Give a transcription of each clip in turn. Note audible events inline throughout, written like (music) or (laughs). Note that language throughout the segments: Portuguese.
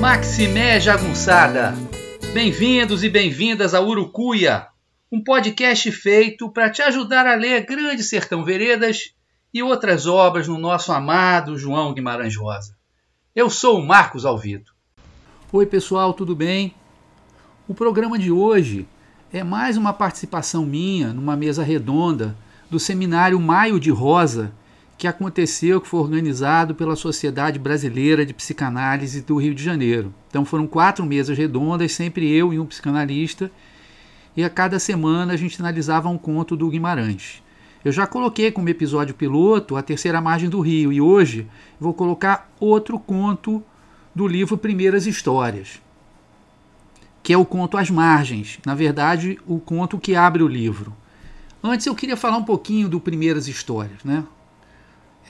Maximé Jagunçada! Bem-vindos e bem-vindas a Urucuia, um podcast feito para te ajudar a ler Grande Sertão Veredas e outras obras no nosso amado João Guimarães Rosa. Eu sou o Marcos Alvito. Oi, pessoal, tudo bem? O programa de hoje é mais uma participação minha numa mesa redonda do seminário Maio de Rosa, que aconteceu, que foi organizado pela Sociedade Brasileira de Psicanálise do Rio de Janeiro. Então foram quatro mesas redondas, sempre eu e um psicanalista, e a cada semana a gente analisava um conto do Guimarães. Eu já coloquei como episódio piloto A Terceira Margem do Rio, e hoje vou colocar outro conto do livro Primeiras Histórias, que é o conto As Margens, na verdade, o conto que abre o livro. Antes eu queria falar um pouquinho do Primeiras Histórias, né?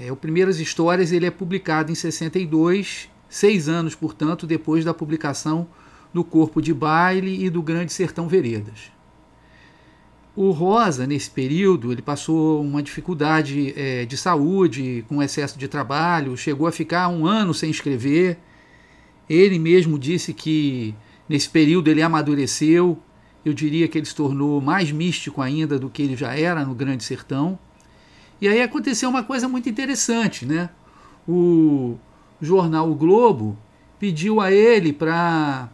É, o Primeiras Histórias ele é publicado em 62, seis anos, portanto, depois da publicação do Corpo de Baile e do Grande Sertão Veredas. O Rosa, nesse período, ele passou uma dificuldade é, de saúde, com excesso de trabalho, chegou a ficar um ano sem escrever. Ele mesmo disse que nesse período ele amadureceu, eu diria que ele se tornou mais místico ainda do que ele já era no Grande Sertão. E aí aconteceu uma coisa muito interessante, né? O jornal O Globo pediu a ele para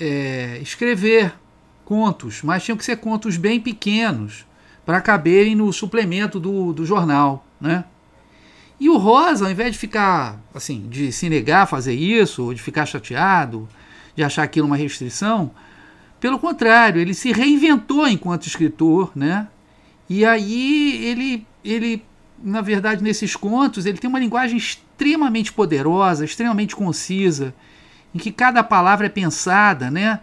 é, escrever contos, mas tinham que ser contos bem pequenos para caberem no suplemento do, do jornal, né? E o Rosa, ao invés de ficar assim, de se negar a fazer isso, ou de ficar chateado, de achar aquilo uma restrição, pelo contrário, ele se reinventou enquanto escritor, né? E aí ele ele, na verdade, nesses contos, ele tem uma linguagem extremamente poderosa, extremamente concisa, em que cada palavra é pensada, né,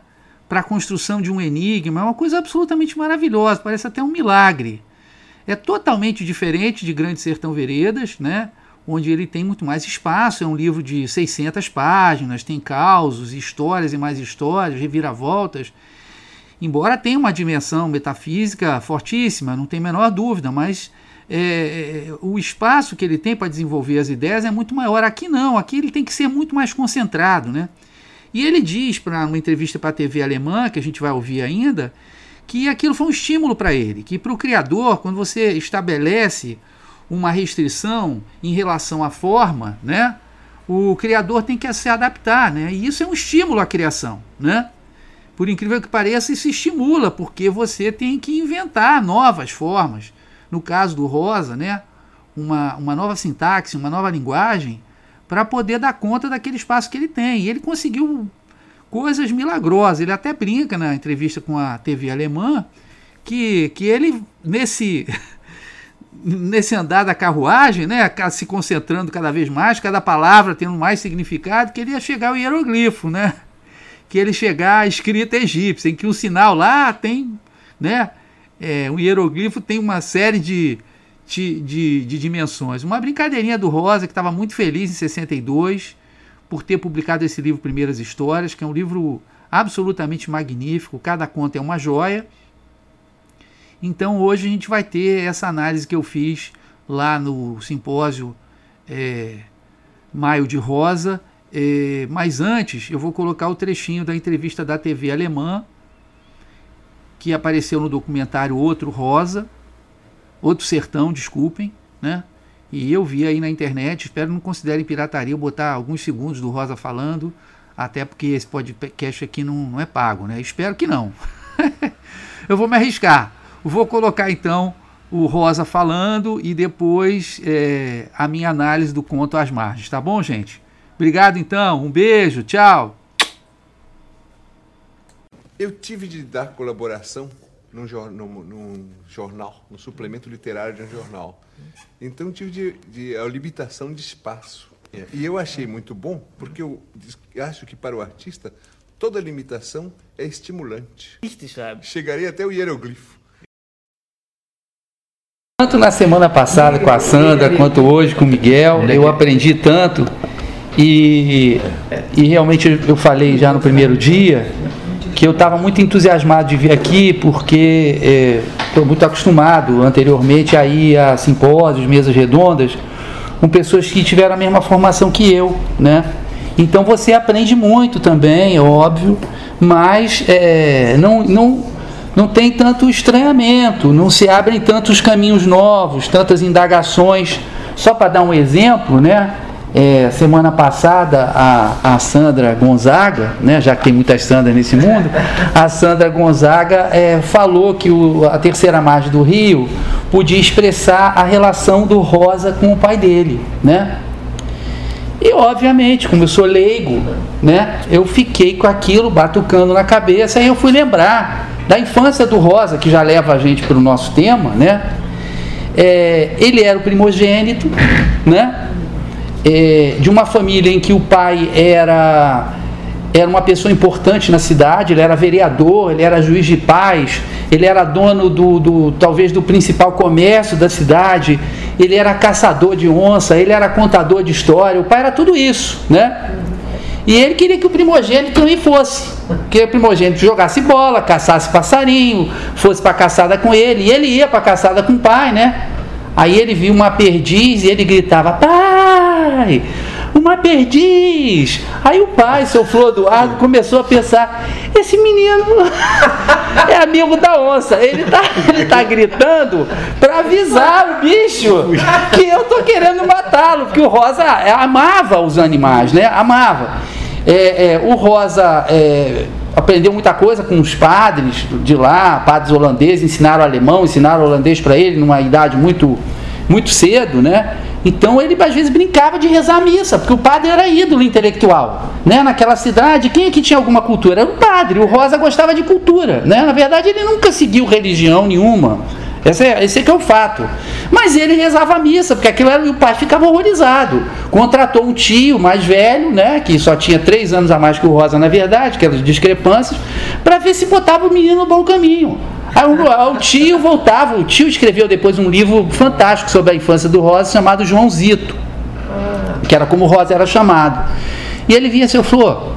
para a construção de um enigma. É uma coisa absolutamente maravilhosa, parece até um milagre. É totalmente diferente de Grande Sertão Veredas, né, onde ele tem muito mais espaço. É um livro de 600 páginas, tem causos, histórias e mais histórias, reviravoltas. Embora tenha uma dimensão metafísica fortíssima, não tem a menor dúvida, mas é, é, o espaço que ele tem para desenvolver as ideias é muito maior. Aqui não, aqui ele tem que ser muito mais concentrado. Né? E ele diz, para uma entrevista para a TV alemã, que a gente vai ouvir ainda, que aquilo foi um estímulo para ele, que para o criador, quando você estabelece uma restrição em relação à forma, né, o criador tem que se adaptar, né, e isso é um estímulo à criação, né. Por incrível que pareça, isso estimula, porque você tem que inventar novas formas, no caso do Rosa, né, uma, uma nova sintaxe, uma nova linguagem, para poder dar conta daquele espaço que ele tem. E ele conseguiu coisas milagrosas. Ele até brinca na entrevista com a TV alemã que, que ele, nesse, (laughs) nesse andar da carruagem, né, se concentrando cada vez mais, cada palavra tendo mais significado, que ele ia chegar ao hieroglifo, né? Que ele chegar à escrita egípcia, em que o sinal lá tem, né? É, um hieroglifo tem uma série de, de, de, de dimensões. Uma brincadeirinha do Rosa, que estava muito feliz em 62 por ter publicado esse livro Primeiras Histórias, que é um livro absolutamente magnífico, cada conta é uma joia. Então hoje a gente vai ter essa análise que eu fiz lá no simpósio é, Maio de Rosa. É, mas antes eu vou colocar o trechinho da entrevista da TV alemã que apareceu no documentário Outro Rosa, Outro Sertão, desculpem, né? E eu vi aí na internet, espero não considerem pirataria, botar alguns segundos do Rosa falando, até porque esse podcast aqui não, não é pago, né? Espero que não. (laughs) eu vou me arriscar. Vou colocar então o Rosa falando e depois é, a minha análise do conto às margens, tá bom, gente? Obrigado então, um beijo, tchau. Eu tive de dar colaboração num, num, num, jornal, no suplemento literário de um jornal. Então tive de, de, a limitação de espaço. E eu achei muito bom, porque eu acho que para o artista toda limitação é estimulante. Chegaria até o hieroglifo. Tanto na semana passada com a Sandra, quanto hoje com o Miguel, eu aprendi tanto. E, e realmente eu falei já no primeiro dia que eu estava muito entusiasmado de vir aqui, porque estou é, muito acostumado anteriormente a ir a simpósios, mesas redondas, com pessoas que tiveram a mesma formação que eu, né? Então você aprende muito também, é óbvio, mas é, não, não, não tem tanto estranhamento, não se abrem tantos caminhos novos, tantas indagações. Só para dar um exemplo, né? É, semana passada a, a Sandra Gonzaga, né, já que tem muitas Sandras nesse mundo, a Sandra Gonzaga é, falou que o, a terceira margem do Rio podia expressar a relação do Rosa com o pai dele, né? E obviamente, como eu sou leigo, né, eu fiquei com aquilo batucando na cabeça e eu fui lembrar da infância do Rosa, que já leva a gente para o nosso tema, né? É, ele era o primogênito, né? É, de uma família em que o pai era era uma pessoa importante na cidade, ele era vereador, ele era juiz de paz, ele era dono do, do, talvez do principal comércio da cidade, ele era caçador de onça, ele era contador de história, o pai era tudo isso, né? E ele queria que o primogênito também fosse, que o primogênito jogasse bola, caçasse passarinho, fosse para caçada com ele, e ele ia para caçada com o pai, né? Aí ele viu uma perdiz e ele gritava: Pai, uma perdiz. Aí o pai, seu Flor Eduardo, começou a pensar: esse menino (laughs) é amigo da onça. Ele tá, (laughs) ele tá gritando para avisar o bicho que eu tô querendo matá-lo, porque o Rosa amava os animais, né? Amava. É, é, o Rosa é, aprendeu muita coisa com os padres de lá, padres holandeses, ensinaram alemão, ensinaram holandês para ele numa idade muito, muito cedo, né? Então ele às vezes brincava de rezar a missa, porque o padre era ídolo intelectual. Né? Naquela cidade, quem é que tinha alguma cultura? Era o padre. O Rosa gostava de cultura. Né? Na verdade, ele nunca seguiu religião nenhuma. Esse é, esse é é o fato. Mas ele rezava a missa, porque aquilo era, e o pai ficava horrorizado. Contratou um tio mais velho, né, que só tinha três anos a mais que o Rosa, na verdade, que eram discrepâncias, para ver se botava o menino no bom caminho. Aí o, o, tio voltava, o tio escreveu depois um livro fantástico sobre a infância do Rosa, chamado Joãozito, que era como o Rosa era chamado. E ele vinha seu Flor,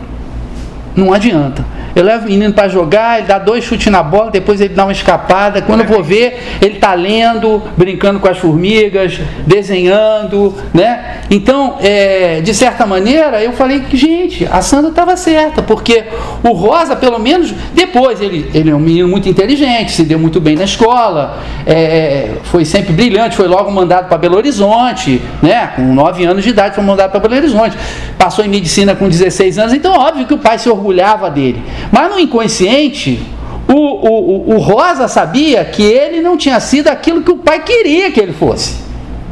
não adianta. Eu levo o menino para jogar, ele dá dois chutes na bola, depois ele dá uma escapada. Quando eu vou ver, ele está lendo, brincando com as formigas, desenhando, né? Então, é, de certa maneira, eu falei que, gente, a Sandra estava certa, porque o Rosa, pelo menos, depois, ele, ele é um menino muito inteligente, se deu muito bem na escola, é, foi sempre brilhante, foi logo mandado para Belo Horizonte, né? Com 9 anos de idade foi mandado para Belo Horizonte. Passou em medicina com 16 anos, então óbvio que o pai se orgulhava dele. Mas no inconsciente, o, o, o Rosa sabia que ele não tinha sido aquilo que o pai queria que ele fosse.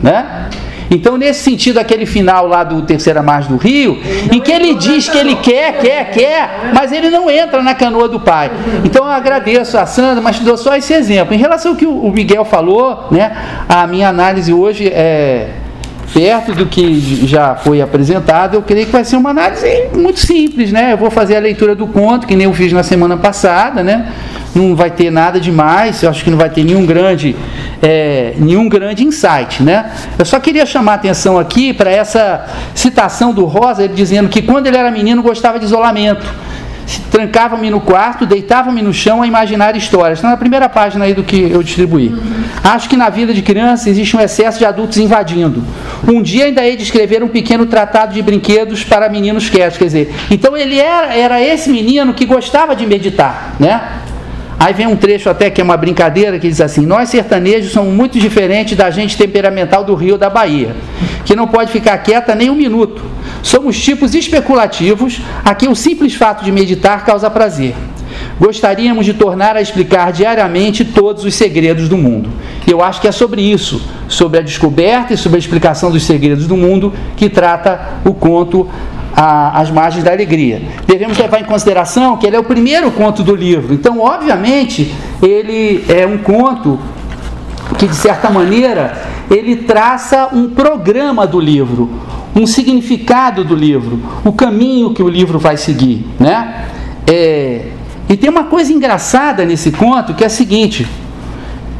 Né? Então, nesse sentido, aquele final lá do Terceira Margem do Rio, em que ele diz que ele quer, quer, quer, mas ele não entra na canoa do pai. Então, eu agradeço a Sandra, mas te dou só esse exemplo. Em relação ao que o Miguel falou, né, a minha análise hoje é perto do que já foi apresentado, eu creio que vai ser uma análise muito simples, né? Eu vou fazer a leitura do conto, que nem eu fiz na semana passada, né? Não vai ter nada demais, eu acho que não vai ter nenhum grande, é, nenhum grande insight, né? Eu só queria chamar a atenção aqui para essa citação do Rosa, ele dizendo que quando ele era menino gostava de isolamento trancava-me no quarto, deitava-me no chão a imaginar histórias. Está na primeira página aí do que eu distribuí. Uhum. Acho que na vida de criança existe um excesso de adultos invadindo. Um dia ainda hei de escrever um pequeno tratado de brinquedos para meninos quietos. Quer dizer, então ele era, era esse menino que gostava de meditar, né? Aí vem um trecho até que é uma brincadeira que diz assim: Nós sertanejos somos muito diferentes da gente temperamental do Rio da Bahia, que não pode ficar quieta nem um minuto. Somos tipos especulativos a quem o simples fato de meditar causa prazer. Gostaríamos de tornar a explicar diariamente todos os segredos do mundo. E eu acho que é sobre isso, sobre a descoberta e sobre a explicação dos segredos do mundo, que trata o conto As Margens da Alegria. Devemos levar em consideração que ele é o primeiro conto do livro. Então, obviamente, ele é um conto que, de certa maneira, ele traça um programa do livro, um significado do livro, o caminho que o livro vai seguir, né? É, e tem uma coisa engraçada nesse conto que é a seguinte: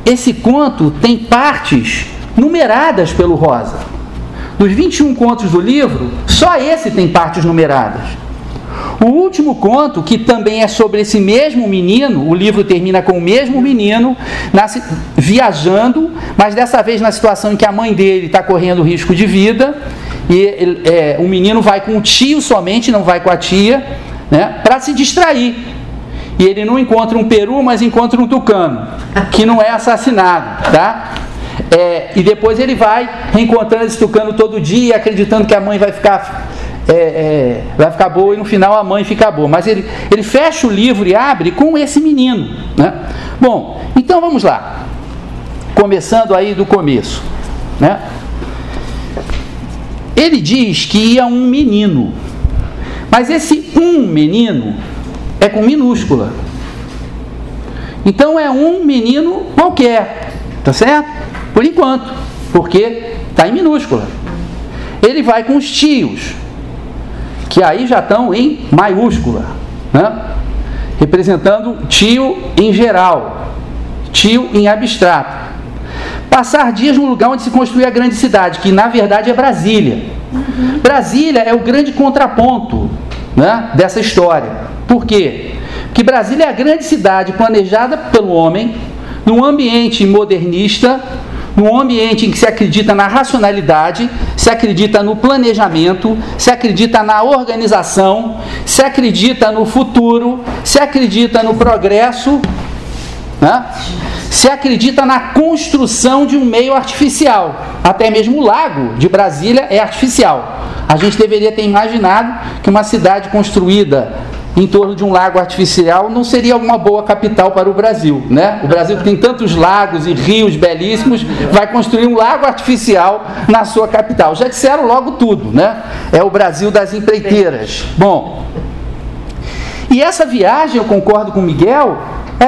esse conto tem partes numeradas pelo Rosa. Dos 21 contos do livro, só esse tem partes numeradas. O último conto, que também é sobre esse mesmo menino, o livro termina com o mesmo menino nasce, viajando, mas dessa vez na situação em que a mãe dele está correndo risco de vida, e ele, é, o menino vai com o tio somente, não vai com a tia, né, para se distrair. E ele não encontra um peru, mas encontra um tucano, que não é assassinado, tá? É, e depois ele vai reencontrando esse tucano todo dia, acreditando que a mãe vai ficar, é, é, vai ficar boa e no final a mãe fica boa. Mas ele, ele fecha o livro e abre com esse menino. Né? Bom, então vamos lá. Começando aí do começo. Né? Ele diz que ia um menino. Mas esse um menino é com minúscula. Então é um menino qualquer, tá certo? Por enquanto, porque está em minúscula. Ele vai com os tios, que aí já estão em maiúscula, né? representando tio em geral, tio em abstrato. Passar dias no lugar onde se construiu a grande cidade, que na verdade é Brasília. Uhum. Brasília é o grande contraponto né, dessa história. Por quê? Porque Brasília é a grande cidade planejada pelo homem, num ambiente modernista, num ambiente em que se acredita na racionalidade, se acredita no planejamento, se acredita na organização, se acredita no futuro, se acredita no progresso, né? se acredita na construção de um meio artificial. Até mesmo o lago de Brasília é artificial. A gente deveria ter imaginado que uma cidade construída em torno de um lago artificial não seria uma boa capital para o Brasil, né? O Brasil que tem tantos lagos e rios belíssimos, vai construir um lago artificial na sua capital. Já disseram logo tudo, né? É o Brasil das empreiteiras. Bom, e essa viagem, eu concordo com o Miguel,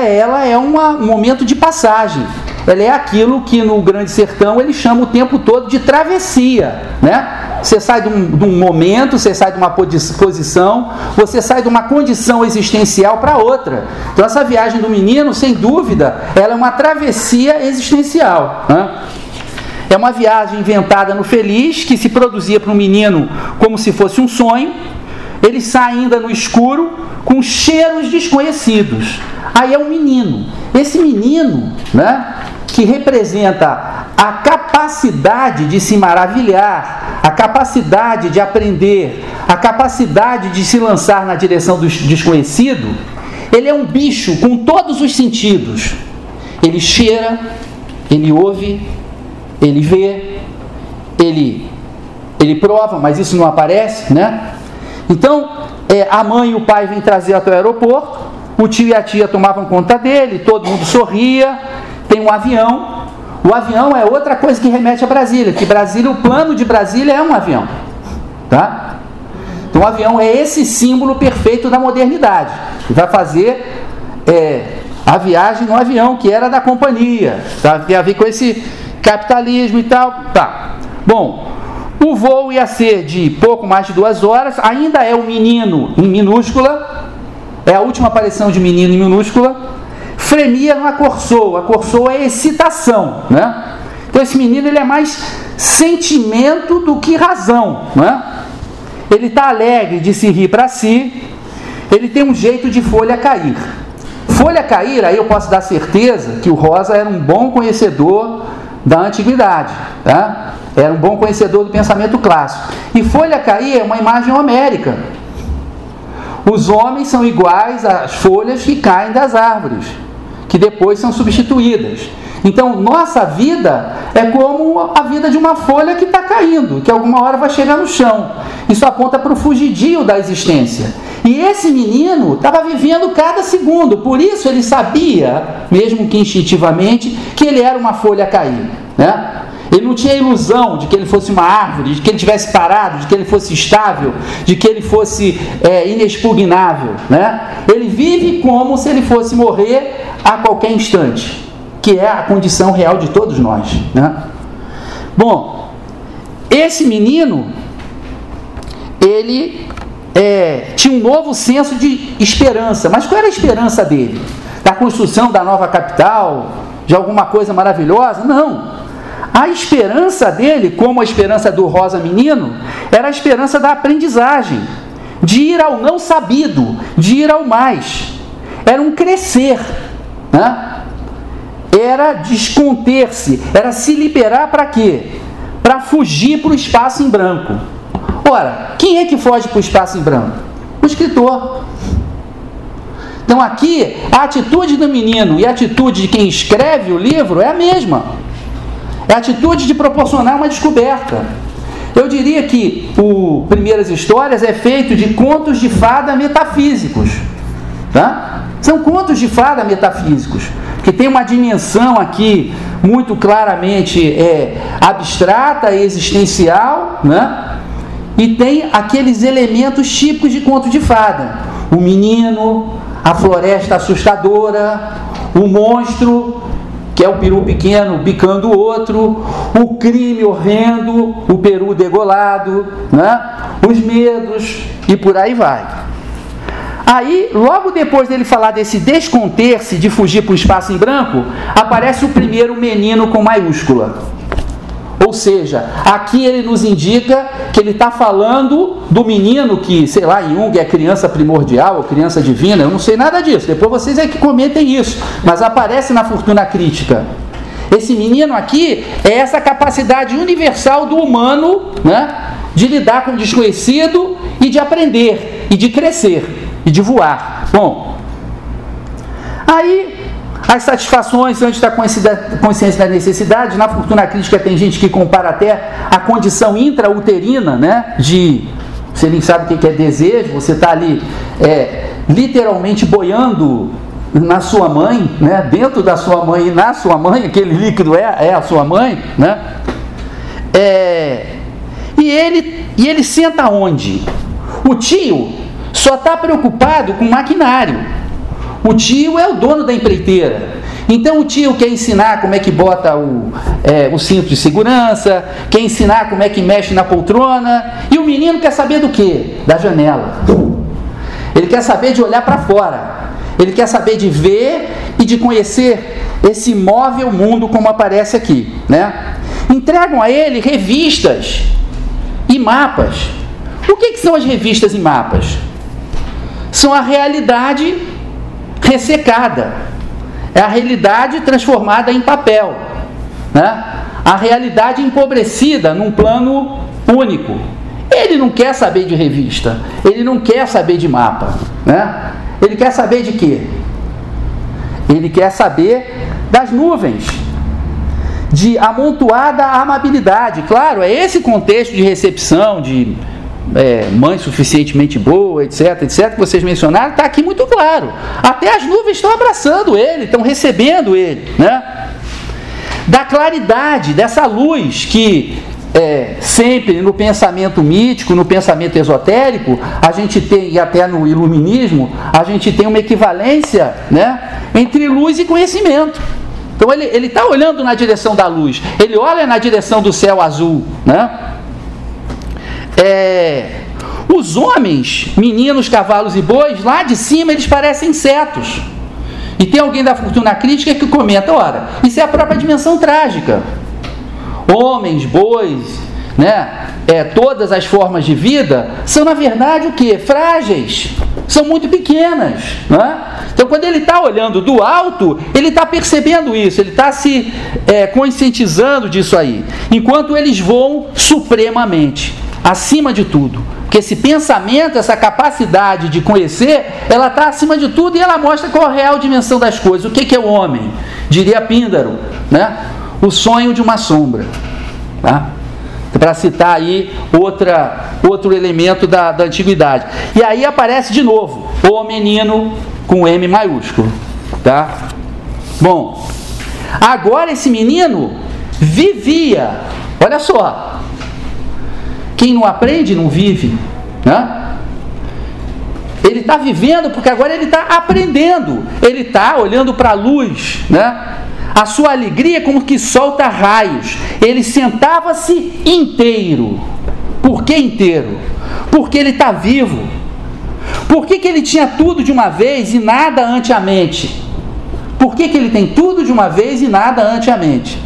ela é uma, um momento de passagem. Ela é aquilo que no Grande Sertão ele chama o tempo todo de travessia, né? Você sai de um, de um momento, você sai de uma posição, você sai de uma condição existencial para outra. Então essa viagem do menino, sem dúvida, ela é uma travessia existencial. Né? É uma viagem inventada no feliz, que se produzia para o menino como se fosse um sonho. Ele sai ainda no escuro, com cheiros desconhecidos. Aí é um menino. Esse menino, né, que representa a capacidade de se maravilhar, a capacidade de aprender, a capacidade de se lançar na direção do desconhecido, ele é um bicho com todos os sentidos. Ele cheira, ele ouve, ele vê, ele, ele prova, mas isso não aparece, né? Então, é, a mãe e o pai vêm trazer até o aeroporto, o tio e a tia tomavam conta dele, todo mundo sorria, tem um avião, o avião é outra coisa que remete a Brasília, que Brasília, o plano de Brasília é um avião. Tá? Então o avião é esse símbolo perfeito da modernidade. Que vai fazer é, a viagem no avião, que era da companhia. Tá? Tem a ver com esse capitalismo e tal. Tá. Bom, o voo ia ser de pouco mais de duas horas, ainda é o menino em minúscula, é a última aparição de menino em minúscula fremia numa corsoa. A corsoa é excitação, né? Então esse menino ele é mais sentimento do que razão, né? Ele está alegre de se rir para si. Ele tem um jeito de folha cair. Folha cair, aí eu posso dar certeza que o Rosa era um bom conhecedor da antiguidade, tá? Era um bom conhecedor do pensamento clássico. E folha cair é uma imagem homérica. Os homens são iguais às folhas que caem das árvores que depois são substituídas. Então, nossa vida é como a vida de uma folha que está caindo, que alguma hora vai chegar no chão. Isso aponta para o fugidio da existência. E esse menino estava vivendo cada segundo, por isso ele sabia, mesmo que instintivamente, que ele era uma folha cair. Né? Ele não tinha ilusão de que ele fosse uma árvore, de que ele tivesse parado, de que ele fosse estável, de que ele fosse é, inexpugnável. Né? Ele vive como se ele fosse morrer a qualquer instante, que é a condição real de todos nós. Né? Bom, esse menino, ele é, tinha um novo senso de esperança. Mas qual era a esperança dele? Da construção da nova capital? De alguma coisa maravilhosa? Não. A esperança dele, como a esperança do Rosa Menino, era a esperança da aprendizagem, de ir ao não sabido, de ir ao mais. Era um crescer, né? era desconter-se, era se liberar para quê? Para fugir para o espaço em branco. Ora, quem é que foge para o espaço em branco? O escritor. Então aqui, a atitude do menino e a atitude de quem escreve o livro é a mesma. É a atitude de proporcionar uma descoberta. Eu diria que o Primeiras Histórias é feito de contos de fada metafísicos. Tá? São contos de fada metafísicos, que tem uma dimensão aqui muito claramente é, abstrata existencial, né? e tem aqueles elementos típicos de conto de fada: o menino, a floresta assustadora, o monstro, que é o peru pequeno bicando o outro, o crime horrendo, o peru degolado, né? os medos e por aí vai. Aí, logo depois dele falar desse desconter-se de fugir para o espaço em branco, aparece o primeiro menino com maiúscula. Ou seja, aqui ele nos indica que ele está falando do menino que, sei lá, Jung é criança primordial ou criança divina, eu não sei nada disso. Depois vocês é que comentem isso, mas aparece na fortuna crítica. Esse menino aqui é essa capacidade universal do humano, né, de lidar com o desconhecido e de aprender e de crescer e de voar. Bom, aí as satisfações antes da consciência da necessidade, na fortuna crítica tem gente que compara até a condição intrauterina, né? De você nem sabe o que é desejo, você está ali é, literalmente boiando na sua mãe, né? dentro da sua mãe e na sua mãe, aquele líquido é, é a sua mãe, né? É, e, ele, e ele senta onde? O tio só está preocupado com maquinário. O tio é o dono da empreiteira. Então o tio quer ensinar como é que bota o, é, o cinto de segurança, quer ensinar como é que mexe na poltrona, e o menino quer saber do que? Da janela. Ele quer saber de olhar para fora. Ele quer saber de ver e de conhecer esse móvel mundo como aparece aqui, né? Entregam a ele revistas e mapas. O que, que são as revistas e mapas? São a realidade ressecada. É a realidade transformada em papel. Né? A realidade empobrecida num plano único. Ele não quer saber de revista, ele não quer saber de mapa. Né? Ele quer saber de quê? Ele quer saber das nuvens, de amontoada amabilidade. Claro, é esse contexto de recepção, de é, mãe suficientemente boa, etc, etc, que vocês mencionaram, está aqui muito claro. Até as nuvens estão abraçando ele, estão recebendo ele, né? Da claridade, dessa luz que é, sempre no pensamento mítico, no pensamento esotérico, a gente tem, e até no iluminismo, a gente tem uma equivalência né, entre luz e conhecimento. Então ele está olhando na direção da luz, ele olha na direção do céu azul, né? É, os homens, meninos, cavalos e bois, lá de cima eles parecem insetos. E tem alguém da fortuna crítica que comenta: ora, isso é a própria dimensão trágica. Homens, bois, né, é, todas as formas de vida são na verdade o que? Frágeis, são muito pequenas. Né? Então, quando ele está olhando do alto, ele está percebendo isso, ele está se é, conscientizando disso aí, enquanto eles voam supremamente acima de tudo. Porque esse pensamento, essa capacidade de conhecer, ela está acima de tudo e ela mostra qual é a real dimensão das coisas. O que, que é o homem? Diria Píndaro, né? o sonho de uma sombra. Tá? Para citar aí outra, outro elemento da, da antiguidade. E aí aparece de novo o menino com M maiúsculo. Tá? Bom, agora esse menino vivia, olha só, quem não aprende não vive. Né? Ele está vivendo porque agora ele está aprendendo. Ele está olhando para a luz. Né? A sua alegria é como que solta raios. Ele sentava-se inteiro. Por que inteiro? Porque ele está vivo. Por que, que ele tinha tudo de uma vez e nada ante a mente? Por que, que ele tem tudo de uma vez e nada ante a mente?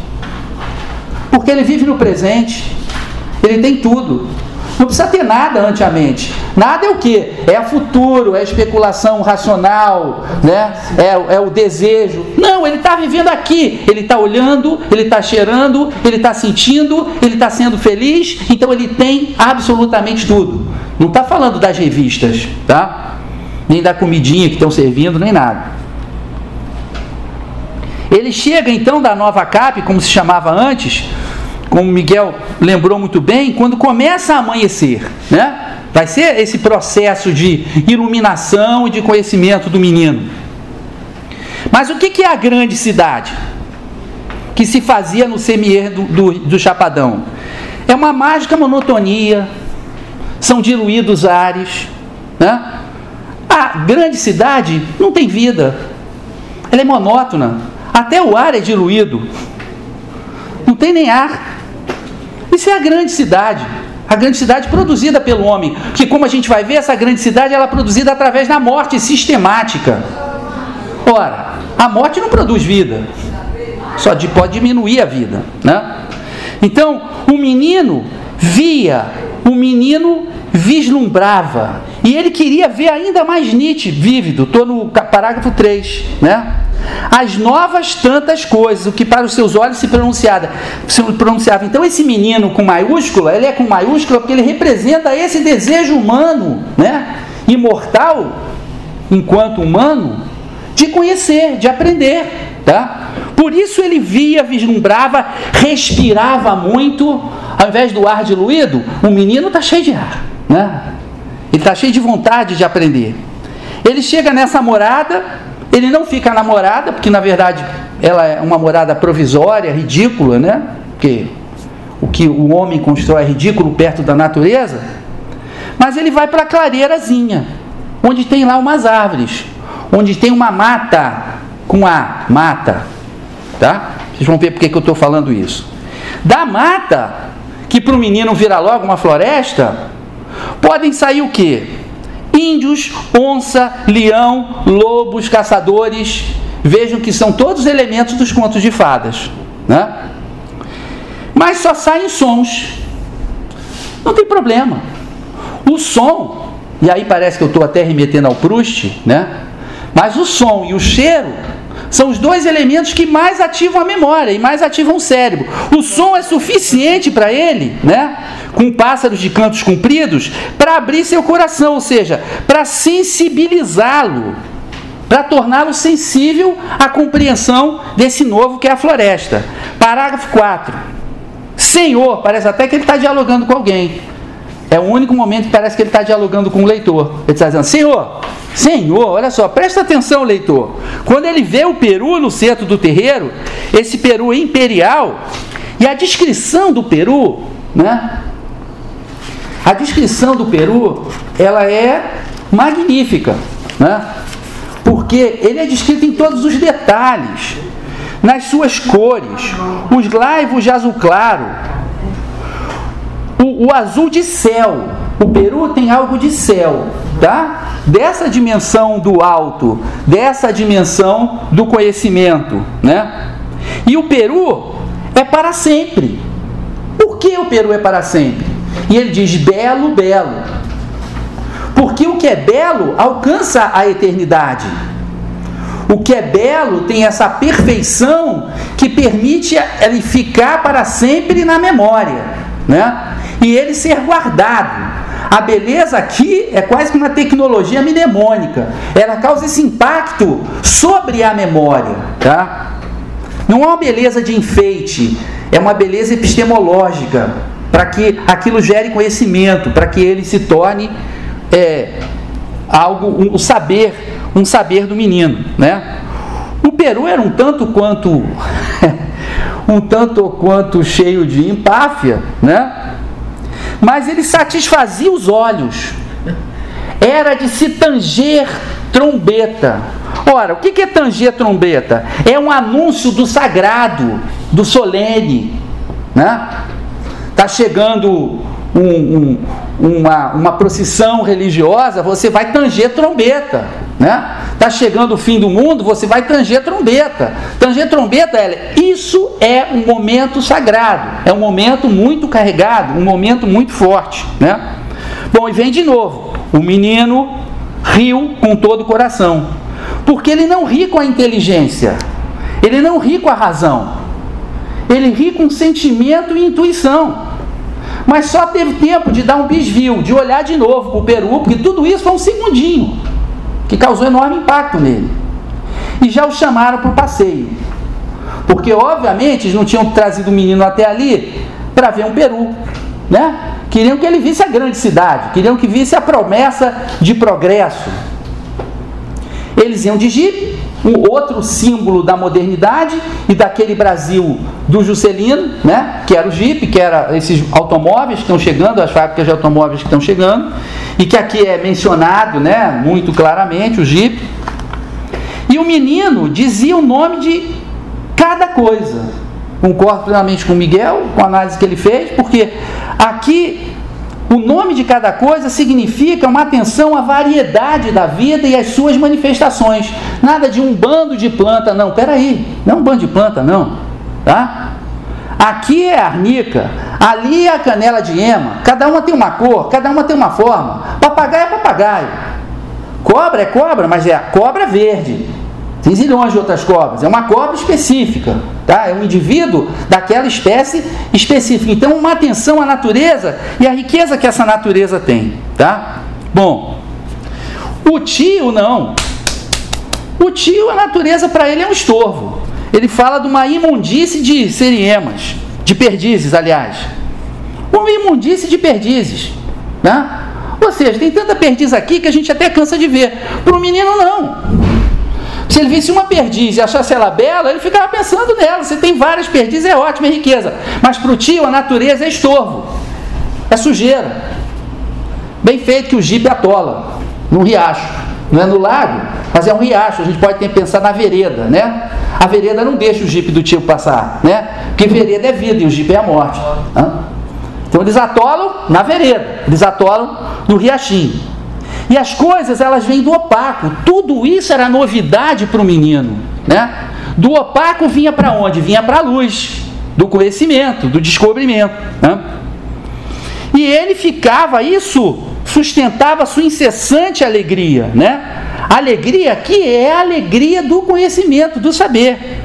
Porque ele vive no presente, ele tem tudo. Não precisa ter nada ante a mente. Nada é o que? É futuro, é especulação racional, né? é, é o desejo. Não, ele está vivendo aqui. Ele está olhando, ele está cheirando, ele está sentindo, ele está sendo feliz. Então ele tem absolutamente tudo. Não está falando das revistas, tá? Nem da comidinha que estão servindo, nem nada. Ele chega então da nova CAP, como se chamava antes, como Miguel lembrou muito bem, quando começa a amanhecer, né? Vai ser esse processo de iluminação e de conhecimento do menino. Mas o que é a grande cidade? Que se fazia no semier do, do, do Chapadão. É uma mágica monotonia, são diluídos ares. Né? A grande cidade não tem vida, ela é monótona. Até o ar é diluído, não tem nem ar. Isso é a grande cidade. A grande cidade produzida pelo homem. Que, como a gente vai ver, essa grande cidade ela é produzida através da morte sistemática. Ora, a morte não produz vida. Só pode diminuir a vida. Né? Então, o menino via, o menino vislumbrava. E ele queria ver ainda mais nítido, vívido. Estou no parágrafo 3. Né? As novas tantas coisas, o que para os seus olhos se pronunciava. Se pronunciava. Então esse menino com maiúscula, ele é com maiúscula porque ele representa esse desejo humano, né? imortal, enquanto humano, de conhecer, de aprender. Tá? Por isso ele via, vislumbrava, respirava muito, ao invés do ar diluído, o menino está cheio de ar. Né? Ele está cheio de vontade de aprender. Ele chega nessa morada, ele não fica namorada, porque na verdade ela é uma morada provisória, ridícula, né? Porque o que o homem constrói é ridículo perto da natureza. Mas ele vai para a clareirazinha, onde tem lá umas árvores, onde tem uma mata, com a mata, tá? Vocês vão ver porque que eu estou falando isso. Da mata, que para o menino vira logo uma floresta, podem sair o quê? Índios, onça, leão, lobos, caçadores. Vejam que são todos elementos dos contos de fadas. Né? Mas só saem sons. Não tem problema. O som, e aí parece que eu estou até remetendo ao Proust, né? mas o som e o cheiro são os dois elementos que mais ativam a memória e mais ativam o cérebro. O som é suficiente para ele, né? com pássaros de cantos compridos, para abrir seu coração, ou seja, para sensibilizá-lo, para torná-lo sensível à compreensão desse novo que é a floresta. Parágrafo 4. Senhor, parece até que ele está dialogando com alguém. É o único momento que parece que ele está dialogando com o leitor. Ele está dizendo: Senhor, Senhor, olha só, presta atenção, leitor. Quando ele vê o peru no centro do terreiro, esse peru imperial, e a descrição do peru, né? A descrição do peru, ela é magnífica, né? Porque ele é descrito em todos os detalhes, nas suas cores, os laivos de azul claro, o, azul de céu. O peru tem algo de céu, tá? Dessa dimensão do alto, dessa dimensão do conhecimento, né? E o peru é para sempre. Por que o peru é para sempre? E ele diz belo, belo. Porque o que é belo alcança a eternidade. O que é belo tem essa perfeição que permite ele ficar para sempre na memória, né? E ele ser guardado. A beleza aqui é quase que uma tecnologia mnemônica. Ela causa esse impacto sobre a memória, tá? Não é uma beleza de enfeite, é uma beleza epistemológica, para que aquilo gere conhecimento, para que ele se torne é, algo, um, um saber, um saber do menino, né? O Peru era um tanto quanto (laughs) um tanto quanto cheio de empáfia, né? Mas ele satisfazia os olhos. Era de se tanger trombeta. Ora, o que é tanger trombeta? É um anúncio do sagrado, do solene, né? Está chegando um, um, uma, uma procissão religiosa, você vai tanger trombeta, né? Tá chegando o fim do mundo, você vai tanger trombeta. Tanger trombeta, isso é um momento sagrado, é um momento muito carregado, um momento muito forte, né? Bom, e vem de novo. O menino riu com todo o coração, porque ele não ri com a inteligência, ele não ri com a razão, ele ri com sentimento e intuição mas só teve tempo de dar um desvio, de olhar de novo para o Peru, porque tudo isso foi um segundinho, que causou enorme impacto nele. E já o chamaram para o passeio, porque obviamente eles não tinham trazido o menino até ali para ver um Peru, né? Queriam que ele visse a grande cidade, queriam que visse a promessa de progresso. Eles iam de jipe, um outro símbolo da modernidade e daquele Brasil do Juscelino, né? que era o Jeep, que era esses automóveis que estão chegando, as fábricas de automóveis que estão chegando, e que aqui é mencionado né? muito claramente, o Jeep. E o menino dizia o nome de cada coisa. Concordo plenamente com o Miguel, com a análise que ele fez, porque aqui o nome de cada coisa significa uma atenção à variedade da vida e às suas manifestações. Nada de um bando de planta, não. Peraí, não é um bando de planta, não. Tá? Aqui é a arnica, ali é a canela de ema. Cada uma tem uma cor, cada uma tem uma forma. Papagaio é papagaio. Cobra é cobra, mas é a cobra verde. Tem zilhões de outras cobras. É uma cobra específica, tá? É um indivíduo daquela espécie específica. Então, uma atenção à natureza e à riqueza que essa natureza tem, tá? Bom, o tio não. O tio, a natureza para ele é um estorvo. Ele fala de uma imundície de seriemas, de perdizes, aliás. Uma imundície de perdizes, né? Ou seja, tem tanta perdiz aqui que a gente até cansa de ver. Para o menino, não. Se ele visse uma perdiz e achasse ela bela, ele ficava pensando nela. Você tem várias perdizes, é ótimo, é riqueza. Mas para o tio, a natureza é estorvo, é sujeira. Bem feito que o jipe atola, num riacho. Não é no lago, mas é um riacho. A gente pode ter pensar na vereda, né? A vereda não deixa o jipe do tio passar, né? Porque vereda é vida e o jipe é a morte. Então eles atolam na vereda, eles atolam no riachinho. E as coisas, elas vêm do opaco. Tudo isso era novidade para o menino, né? Do opaco vinha para onde? Vinha para a luz, do conhecimento, do descobrimento, né? E ele ficava, isso sustentava sua incessante alegria, né? alegria aqui é a alegria do conhecimento, do saber.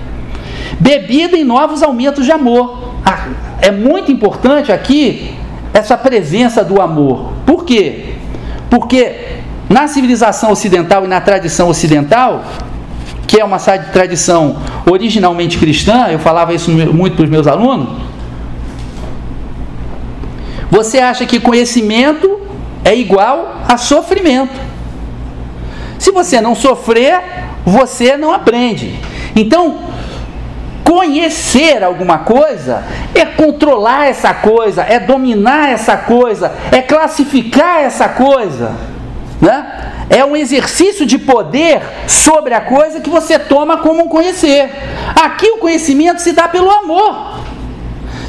Bebida em novos aumentos de amor. Ah, é muito importante aqui essa presença do amor. Por quê? Porque na civilização ocidental e na tradição ocidental, que é uma tradição originalmente cristã, eu falava isso muito para os meus alunos, você acha que conhecimento é igual a sofrimento. Se você não sofrer, você não aprende. Então, Conhecer alguma coisa é controlar essa coisa, é dominar essa coisa, é classificar essa coisa. Né? É um exercício de poder sobre a coisa que você toma como um conhecer. Aqui o conhecimento se dá pelo amor,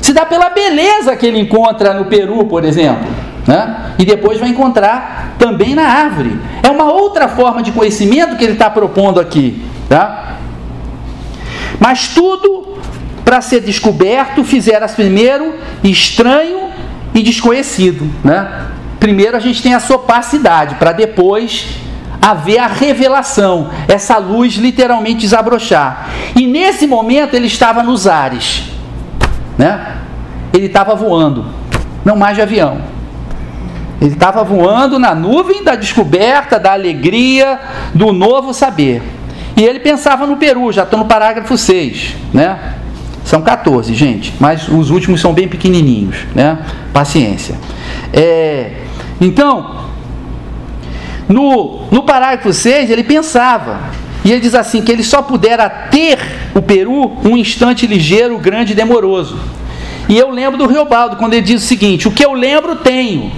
se dá pela beleza que ele encontra no Peru, por exemplo. Né? E depois vai encontrar também na árvore. É uma outra forma de conhecimento que ele está propondo aqui. Tá? Mas tudo para ser descoberto fizeras primeiro estranho e desconhecido, né? Primeiro a gente tem a sopacidade para depois haver a revelação, essa luz literalmente desabrochar. E nesse momento ele estava nos ares, né? Ele estava voando, não mais de avião. Ele estava voando na nuvem da descoberta, da alegria, do novo saber. E ele pensava no Peru, já estou no parágrafo 6, né? São 14, gente, mas os últimos são bem pequenininhos, né? Paciência. É, então, no, no parágrafo 6, ele pensava, e ele diz assim: que ele só pudera ter o Peru um instante ligeiro, grande e demoroso. E eu lembro do Riobaldo, quando ele diz o seguinte: o que eu lembro, tenho.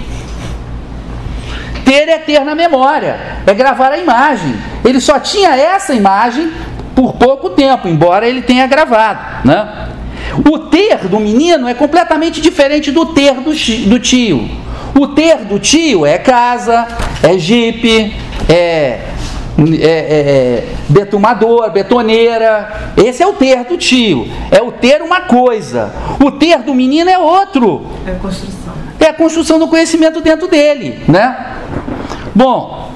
Ter é ter na memória, é gravar a imagem. Ele só tinha essa imagem por pouco tempo, embora ele tenha gravado. Né? O ter do menino é completamente diferente do ter do tio. O ter do tio é casa, é jipe, é, é, é, betumador, betoneira. Esse é o ter do tio. É o ter uma coisa. O ter do menino é outro. É a construção. É a construção do conhecimento dentro dele, né? Bom,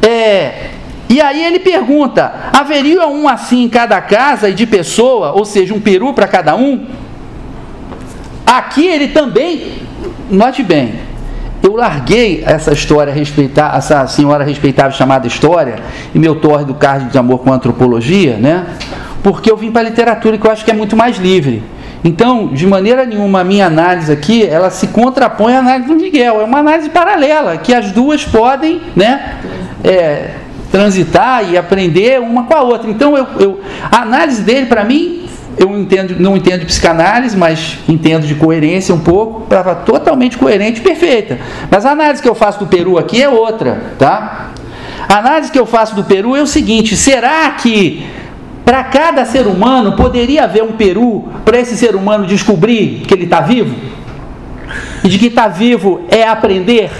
é, e aí ele pergunta: haveria um assim em cada casa e de pessoa, ou seja, um peru para cada um? Aqui ele também, note bem, eu larguei essa história respeitar, essa senhora respeitável chamada história, e meu torre do card de amor com antropologia, né? Porque eu vim para a literatura que eu acho que é muito mais livre. Então, de maneira nenhuma, a minha análise aqui, ela se contrapõe à análise do Miguel. É uma análise paralela, que as duas podem, né? É, transitar e aprender uma com a outra. Então, eu, eu a análise dele, para mim, eu entendo, não entendo de psicanálise, mas entendo de coerência um pouco, estava totalmente coerente, perfeita. Mas a análise que eu faço do Peru aqui é outra, tá? A análise que eu faço do Peru é o seguinte: será que para cada ser humano poderia haver um Peru para esse ser humano descobrir que ele está vivo? E de que está vivo é aprender,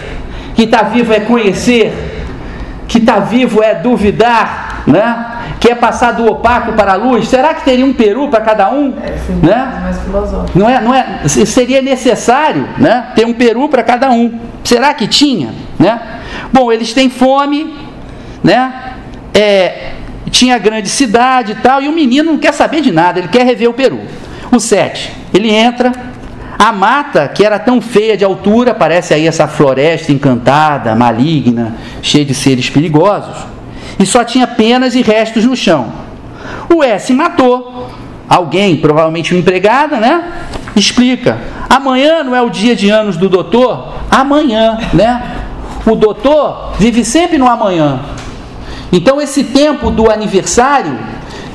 que está vivo é conhecer, que está vivo é duvidar, né? que é passar do opaco para a luz, será que teria um peru para cada um? É, sim, né? é mais filosófico. Não é, não é, seria necessário né, ter um peru para cada um. Será que tinha? Né? Bom, eles têm fome, né? É, tinha grande cidade e tal, e o menino não quer saber de nada, ele quer rever o peru. O 7, ele entra, a mata, que era tão feia de altura, parece aí essa floresta encantada, maligna, cheia de seres perigosos e só tinha penas e restos no chão. O S matou. Alguém, provavelmente uma empregada, né? Explica. Amanhã não é o dia de anos do doutor? Amanhã, né? O doutor vive sempre no amanhã. Então esse tempo do aniversário,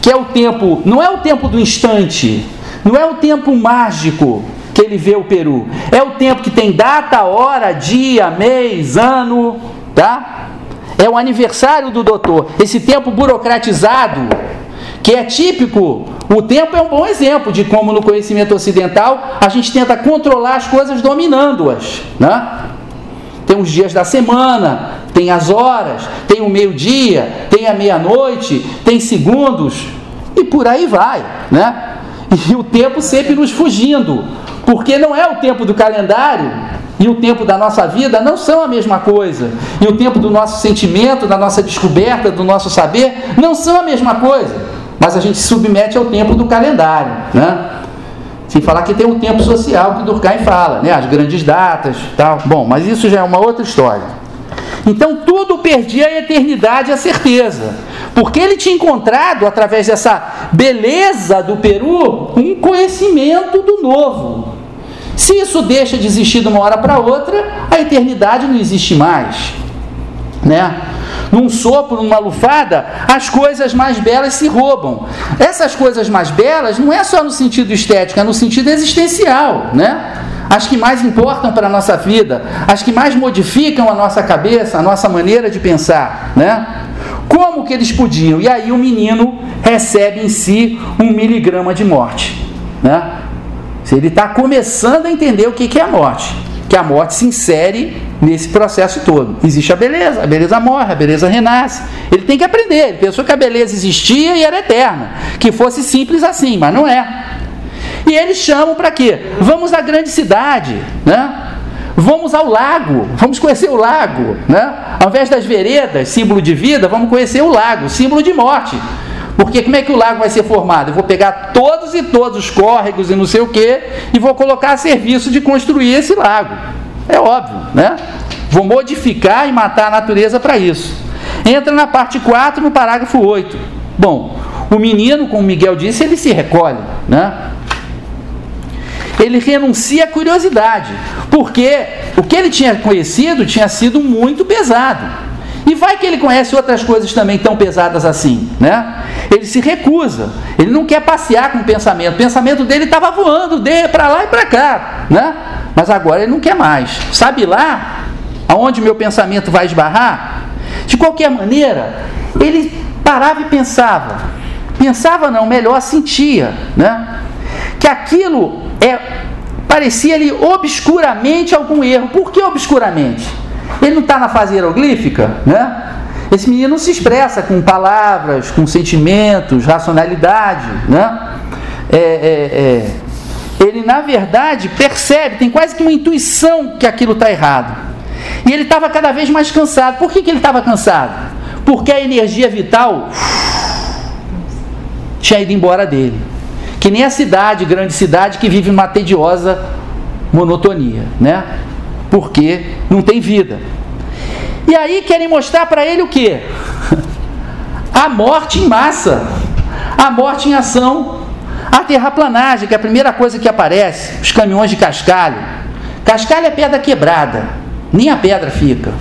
que é o tempo, não é o tempo do instante, não é o tempo mágico que ele vê o peru. É o tempo que tem data, hora, dia, mês, ano, tá? é o aniversário do doutor. Esse tempo burocratizado, que é típico, o tempo é um bom exemplo de como no conhecimento ocidental a gente tenta controlar as coisas dominando-as. Né? Tem os dias da semana, tem as horas, tem o meio-dia, tem a meia-noite, tem segundos e por aí vai. Né? E (laughs) o tempo sempre nos fugindo, porque não é o tempo do calendário e o tempo da nossa vida não são a mesma coisa. E o tempo do nosso sentimento, da nossa descoberta, do nosso saber, não são a mesma coisa. Mas a gente se submete ao tempo do calendário, né? Sem falar que tem o tempo social que Durkheim fala, né? As grandes datas, tal. Bom, mas isso já é uma outra história. Então tudo perdia a eternidade e a certeza, porque ele tinha encontrado através dessa beleza do Peru um conhecimento do novo, se isso deixa de existir de uma hora para outra, a eternidade não existe mais. Né? Num sopro, numa lufada, as coisas mais belas se roubam. Essas coisas mais belas não é só no sentido estético, é no sentido existencial, né? As que mais importam para a nossa vida, as que mais modificam a nossa cabeça, a nossa maneira de pensar, né? Como que eles podiam? E aí o menino recebe em si um miligrama de morte, né? Ele está começando a entender o que é a morte. Que a morte se insere nesse processo todo. Existe a beleza, a beleza morre, a beleza renasce. Ele tem que aprender. Ele pensou que a beleza existia e era eterna. Que fosse simples assim, mas não é. E eles chamam para quê? Vamos à grande cidade, né? Vamos ao lago, vamos conhecer o lago, né? Ao invés das veredas, símbolo de vida, vamos conhecer o lago, símbolo de morte. Porque como é que o lago vai ser formado? Eu vou pegar todos e todos os córregos e não sei o que e vou colocar a serviço de construir esse lago. É óbvio, né? Vou modificar e matar a natureza para isso. Entra na parte 4, no parágrafo 8. Bom, o menino, como Miguel disse, ele se recolhe, né? Ele renuncia à curiosidade, porque o que ele tinha conhecido tinha sido muito pesado. E vai que ele conhece outras coisas também tão pesadas assim, né? Ele se recusa, ele não quer passear com o pensamento. O pensamento dele estava voando para lá e para cá, né? Mas agora ele não quer mais. Sabe lá aonde meu pensamento vai esbarrar? De qualquer maneira, ele parava e pensava. Pensava não, melhor sentia, né? Que aquilo é parecia ali obscuramente algum erro. Por que obscuramente? Ele não está na fase hieroglífica, né? Esse menino não se expressa com palavras, com sentimentos, racionalidade, né? É, é, é. Ele, na verdade, percebe, tem quase que uma intuição que aquilo está errado. E ele estava cada vez mais cansado. Por que, que ele estava cansado? Porque a energia vital tinha ido embora dele. Que nem a cidade, grande cidade, que vive uma tediosa monotonia, né? Porque não tem vida. E aí querem mostrar para ele o que? (laughs) A morte em massa, a morte em ação, a terraplanagem, que é a primeira coisa que aparece, os caminhões de cascalho. Cascalho é pedra quebrada, nem a pedra fica.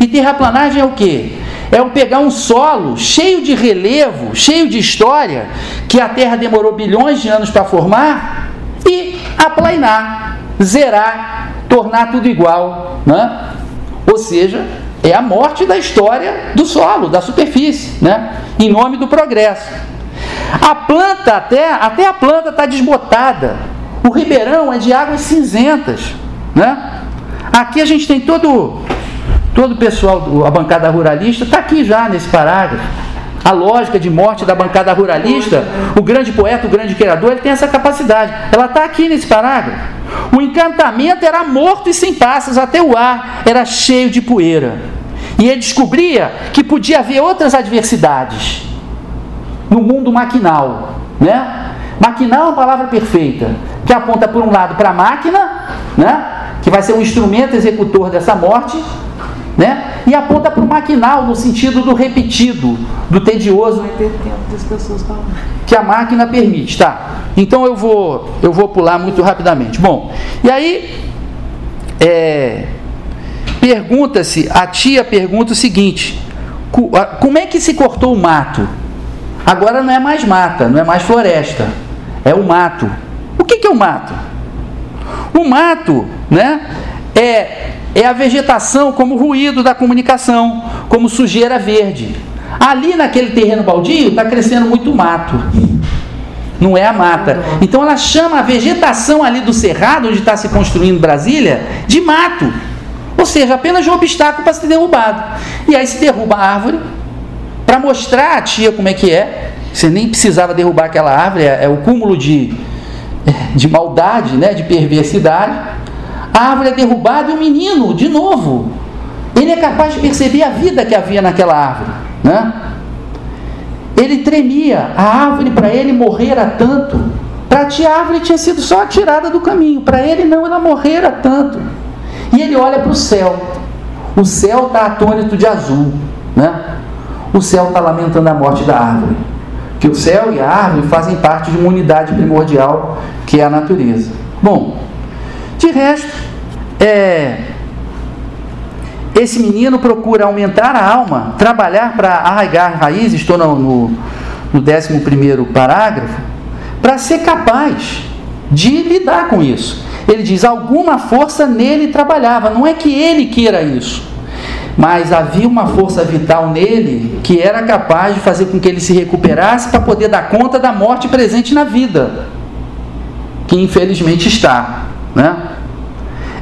E terraplanagem é o que? É o pegar um solo cheio de relevo, cheio de história, que a Terra demorou bilhões de anos para formar, e aplainar, zerar, tornar tudo igual. Né? Ou seja, é a morte da história do solo, da superfície, né? em nome do progresso. A planta, até, até a planta está desbotada. O ribeirão é de águas cinzentas. Né? Aqui a gente tem todo todo o pessoal, a bancada ruralista, está aqui já nesse parágrafo. A lógica de morte da bancada ruralista, o grande poeta, o grande criador, ele tem essa capacidade. Ela está aqui nesse parágrafo. O encantamento era morto e sem passas, até o ar era cheio de poeira. E ele descobria que podia haver outras adversidades no mundo maquinal. Né? Maquinal é uma palavra perfeita, que aponta por um lado para a máquina, né? que vai ser um instrumento executor dessa morte, né? E aponta para o maquinal no sentido do repetido, do tedioso, que a máquina permite, tá? Então eu vou eu vou pular muito rapidamente. Bom, e aí é, pergunta-se a tia pergunta o seguinte: como é que se cortou o mato? Agora não é mais mata, não é mais floresta, é o mato. O que, que é o mato? O mato, né? É é a vegetação como ruído da comunicação, como sujeira verde. Ali naquele terreno baldio está crescendo muito mato. Não é a mata. Então ela chama a vegetação ali do cerrado, onde está se construindo Brasília, de mato. Ou seja, apenas um obstáculo para ser derrubado. E aí se derruba a árvore para mostrar a tia como é que é. Você nem precisava derrubar aquela árvore, é, é o cúmulo de, de maldade, né, de perversidade a árvore é derrubada e o menino, de novo, ele é capaz de perceber a vida que havia naquela árvore. Né? Ele tremia, a árvore para ele morrera tanto. Para ti a árvore tinha sido só tirada do caminho, para ele não, ela morrera tanto. E ele olha para o céu. O céu está atônito de azul. Né? O céu está lamentando a morte da árvore. Que o céu e a árvore fazem parte de uma unidade primordial que é a natureza. Bom, de resto, é, esse menino procura aumentar a alma, trabalhar para arraigar raízes, estou no, no, no 11 parágrafo, para ser capaz de lidar com isso. Ele diz: alguma força nele trabalhava, não é que ele queira isso, mas havia uma força vital nele que era capaz de fazer com que ele se recuperasse para poder dar conta da morte presente na vida, que infelizmente está. Né?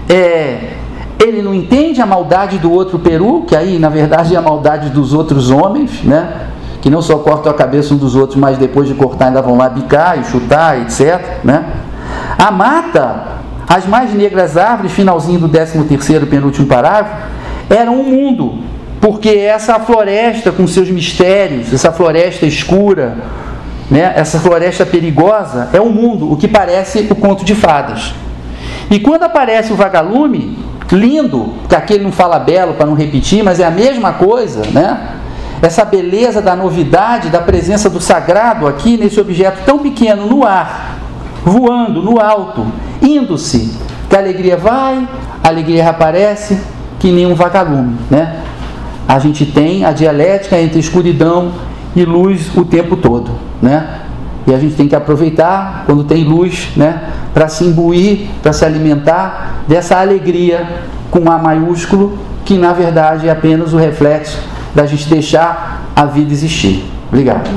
É, ele não entende a maldade do outro peru, que aí na verdade é a maldade dos outros homens, né? que não só cortam a cabeça um dos outros, mas depois de cortar ainda vão lá bicar e chutar, etc. Né? A mata, as mais negras árvores, finalzinho do 13 terceiro penúltimo parágrafo, eram um mundo, porque essa floresta com seus mistérios, essa floresta escura, né, essa floresta perigosa, é um mundo, o que parece o conto de fadas. E quando aparece o vagalume, lindo, que aquele não fala belo para não repetir, mas é a mesma coisa, né? Essa beleza da novidade, da presença do sagrado aqui nesse objeto tão pequeno no ar, voando no alto, indo-se, que a alegria vai, a alegria aparece, que nem um vagalume, né? A gente tem a dialética entre escuridão e luz o tempo todo, né? E a gente tem que aproveitar quando tem luz, né, para se imbuir, para se alimentar dessa alegria com A maiúsculo, que na verdade é apenas o reflexo da gente deixar a vida existir. Obrigado.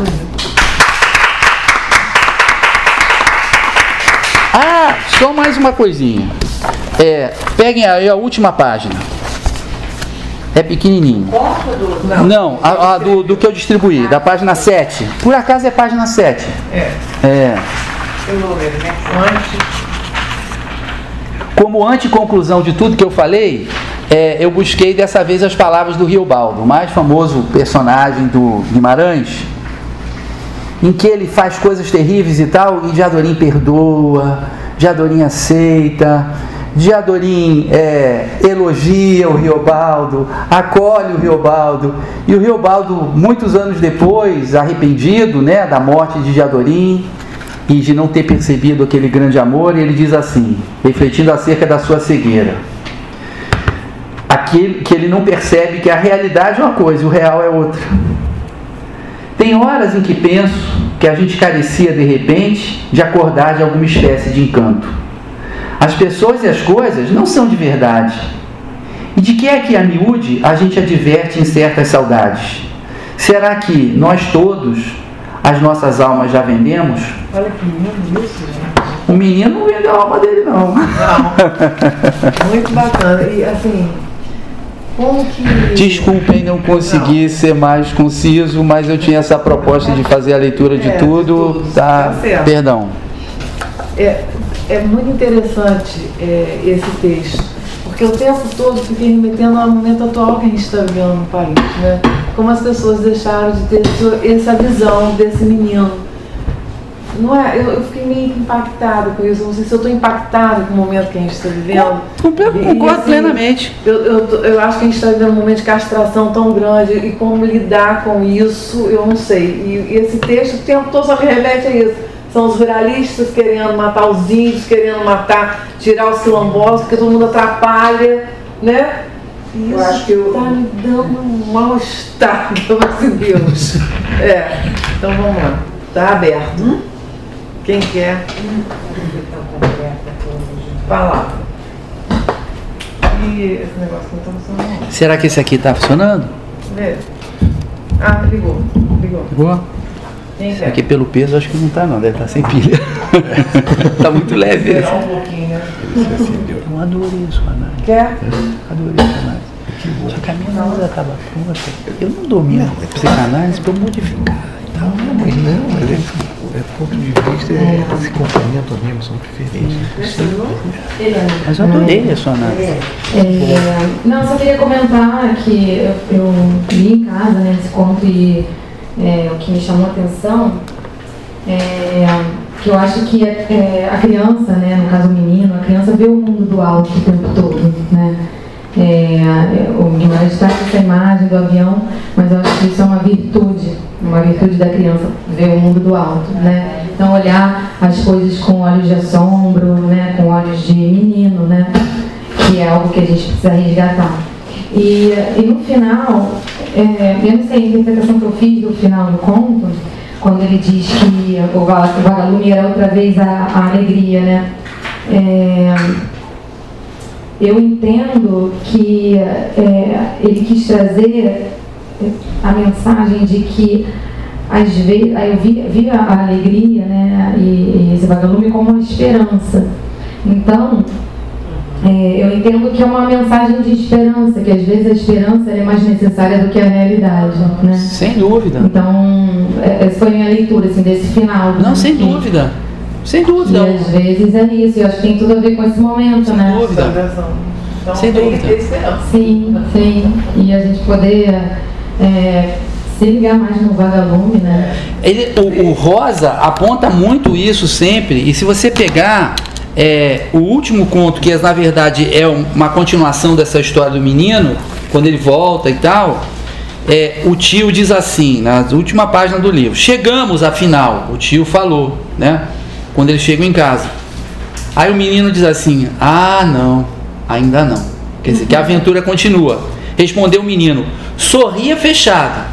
Ah! Só mais uma coisinha. É, peguem aí a última página. É pequenininho. Não. Não, a, a do, do que eu distribuí, da página 7. Por acaso é página 7. É, É. né? Como anteconclusão de tudo que eu falei, é, eu busquei dessa vez as palavras do Riobaldo, o mais famoso personagem do Guimarães, em que ele faz coisas terríveis e tal, e Diadorim perdoa, Diadorim aceita, Diadorim é, elogia o Riobaldo, acolhe o Riobaldo, e o Riobaldo, muitos anos depois, arrependido né, da morte de Diadorim, e de não ter percebido aquele grande amor, ele diz assim, refletindo acerca da sua cegueira: aquele que ele não percebe que a realidade é uma coisa e o real é outra. Tem horas em que penso que a gente carecia de repente de acordar de alguma espécie de encanto. As pessoas e as coisas não são de verdade. E de que é que a miúde a gente adverte em certas saudades? Será que nós todos as nossas almas já vendemos? Olha que lindo isso, gente. O menino não vendeu a alma dele, não. Não. (laughs) Muito bacana. E assim, como que. Desculpem não conseguir ser mais conciso, mas eu tinha essa proposta de fazer a leitura de É, de tudo. tudo. Tá, Tá certo. perdão. É, é muito interessante é, esse texto, porque o tempo todo fiquei remetendo ao momento atual que a gente está vivendo no país, né? Como as pessoas deixaram de ter essa- visão desse menino. Não é, eu, eu fiquei meio impactada com isso. Não sei se eu estou impactada com o momento que a gente está vivendo. Concordo assim, plenamente. Eu, eu, eu acho que a gente está vivendo um momento de castração tão grande e como lidar com isso, eu não sei. E, e esse texto o tempo todo só me remete a isso. São os ruralistas querendo matar os índios, querendo matar, tirar os quilombolas, porque todo mundo atrapalha, né? E Eu isso acho que eu- está me dando um mal-estar, pelo amor de Deus. É, então vamos lá. Tá aberto. Quem quer falar? E esse negócio que não tá funcionando. Será que esse aqui está funcionando? Vê. Ah, ligou. Ligou. Ligou? Quer? Aqui pelo peso acho que não está não, deve estar sem pilha. (laughs) tá muito leve esse. Um pouquinho, né? Eu adorei a sua análise. Quer? Adorei a sua análise. Só que a minha análise estava pronta. Eu não domino a psicanálise para eu modificar e tal. Não, mas não, mas é, é ponto de vista, é, se complementam mesmo, são diferentes. Mas eu adorei a sua análise. É, não, só queria comentar que eu, eu li em casa né, esse conto e é, o que me chamou a atenção é que eu acho que é, a criança, né, no caso o menino, a criança vê o mundo do alto o tempo todo. Né? É, o Guimarães traz essa imagem do avião, mas eu acho que isso é uma virtude, uma virtude da criança, ver o mundo do alto. Né? Então, olhar as coisas com olhos de assombro, né, com olhos de menino, né? que é algo que a gente precisa resgatar. E, e no final, é, eu não sei a interpretação que eu fiz do final do conto, quando ele diz que o va- o vagalume era outra vez a, a alegria, né? É, eu entendo que é, ele quis trazer a mensagem de que às vezes eu vi, vi a, a alegria né, e, e esse vagalume como uma esperança. Então, é, eu entendo que é uma mensagem de esperança, que às vezes a esperança é mais necessária do que a realidade. Né? Sem dúvida. Então, é- essa foi a minha leitura assim, desse final. Não, sem que- dúvida. Sem E dúvida. às vezes é isso, eu acho que tem tudo a ver com esse momento, Sem né? dúvida. Então, Sem tem dúvida. Sim, sim. E a gente poder é, se ligar mais no vagalume, né? Ele, o, o Rosa aponta muito isso sempre, e se você pegar é, o último conto, que é, na verdade é um- uma continuação dessa história do menino, quando ele volta e tal, é, o tio diz assim, na última página do livro: Chegamos afinal, o tio falou, né? Quando eles chegam em casa. Aí o menino diz assim: Ah, não, ainda não. Quer dizer, que a aventura continua. Respondeu o menino: Sorria fechada,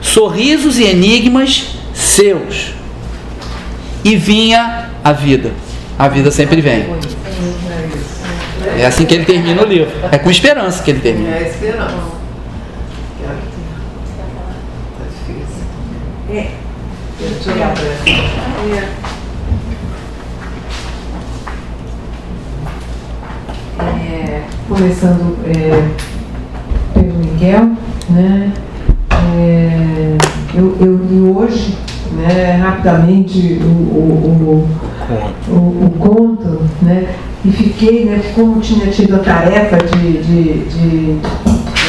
sorrisos e enigmas seus. E vinha a vida. A vida sempre vem. É assim que ele termina o livro. É com esperança que ele termina. É esperança. Tá. É. Olhar pra essa. começando é, pelo Miguel, né? É, eu, eu li hoje, né, rapidamente, o, o, o, o, o conto, né? E fiquei, né, como tinha tido a tarefa de, de, de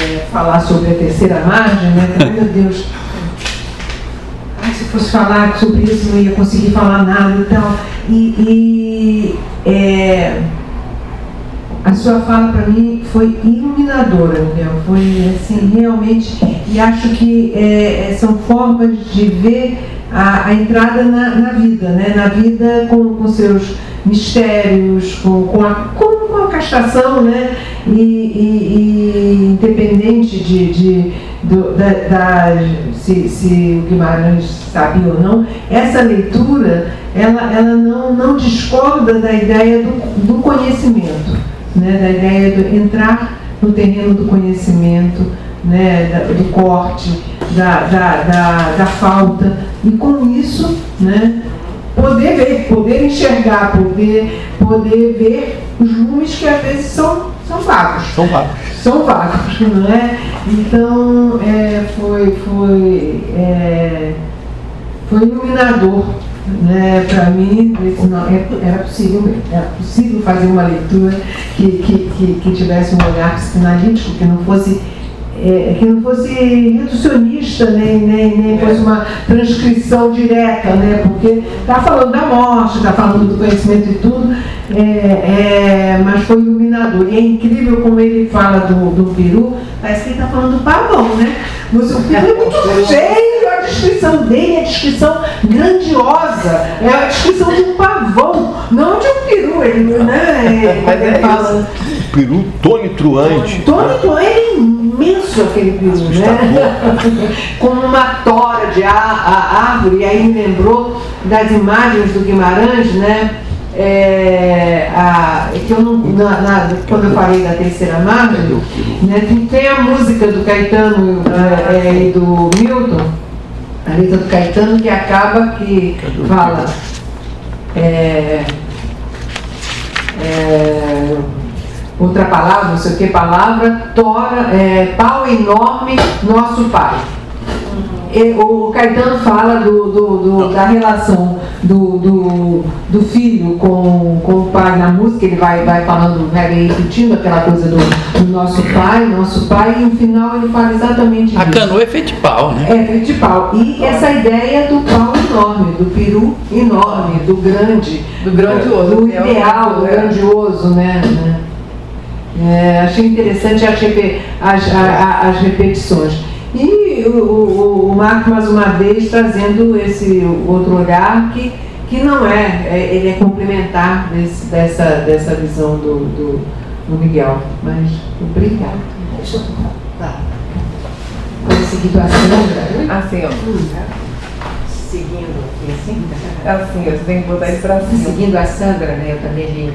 é, falar sobre a terceira margem, né? Meu Deus, ai, se fosse falar sobre isso não ia conseguir falar nada e tal. E, e é, a sua fala para mim foi iluminadora, Miguel. Foi assim, realmente, e acho que é, são formas de ver a, a entrada na, na, vida, né? na vida com, com seus mistérios, com, com, a, com, com a castração, né? E, e, e independente de, de do, da, da, se, se o Guimarães sabia ou não, essa leitura ela, ela não, não discorda da ideia do, do conhecimento, né? da ideia de entrar no terreno do conhecimento, né? Do corte, da, da, da, da falta, e com isso né? poder ver, poder enxergar, poder, poder ver os lumes que às vezes são, são vagos. São vagos. São vagos, (laughs) não é? Então é, foi, foi, é, foi iluminador. Né, para mim, não, é, era possível, era possível fazer uma leitura que, que, que, que tivesse um olhar psicanalítico, que não fosse é, que não fosse reducionista, nem, nem, nem fosse uma transcrição direta, né? porque está falando da morte, está falando do conhecimento e tudo, é, é, mas foi iluminador. E é incrível como ele fala do, do peru, parece que ele está falando do pavão, né? Mas o peru é muito cheio, a descrição dele é a descrição grandiosa, é a descrição de um pavão, não de um peru, ele, né? (laughs) Mas ele fala. Peru tonitruante. Tonitruante é imenso aquele peru, né? (laughs) Como uma tora de árvore, e aí me lembrou das imagens do Guimarães, né? É, a, que eu não, na, na, quando eu falei da terceira margem, né, tem a música do Caetano é, é, e do Milton, a letra do Caetano que acaba que fala é, é, outra palavra, não sei o que palavra, tora, é, pau enorme, nosso pai. O Caetano fala do, do, do, da relação do, do, do, filho com, com o pai na música, ele vai, vai falando, vai repetindo aquela coisa do, do nosso pai, nosso pai, e no final ele fala exatamente A canoa é feita de pau, né? É feita de pau. E essa ideia do pau enorme, do peru enorme, do grande, do grandioso, do ideal, do grandioso, né? É, achei interessante as, as, as, repetições. E o, o, o, Marco, mais uma vez, trazendo esse outro olhar que, que não é, é ele é complementar desse, dessa, dessa visão do, do, do Miguel. Mas, obrigado. Deixa eu tá. seguido a Sandra. Assim, ó. Seguindo aqui, assim? Assim, você tem que botar isso pra cima. Seguindo a Sandra, né, eu também li.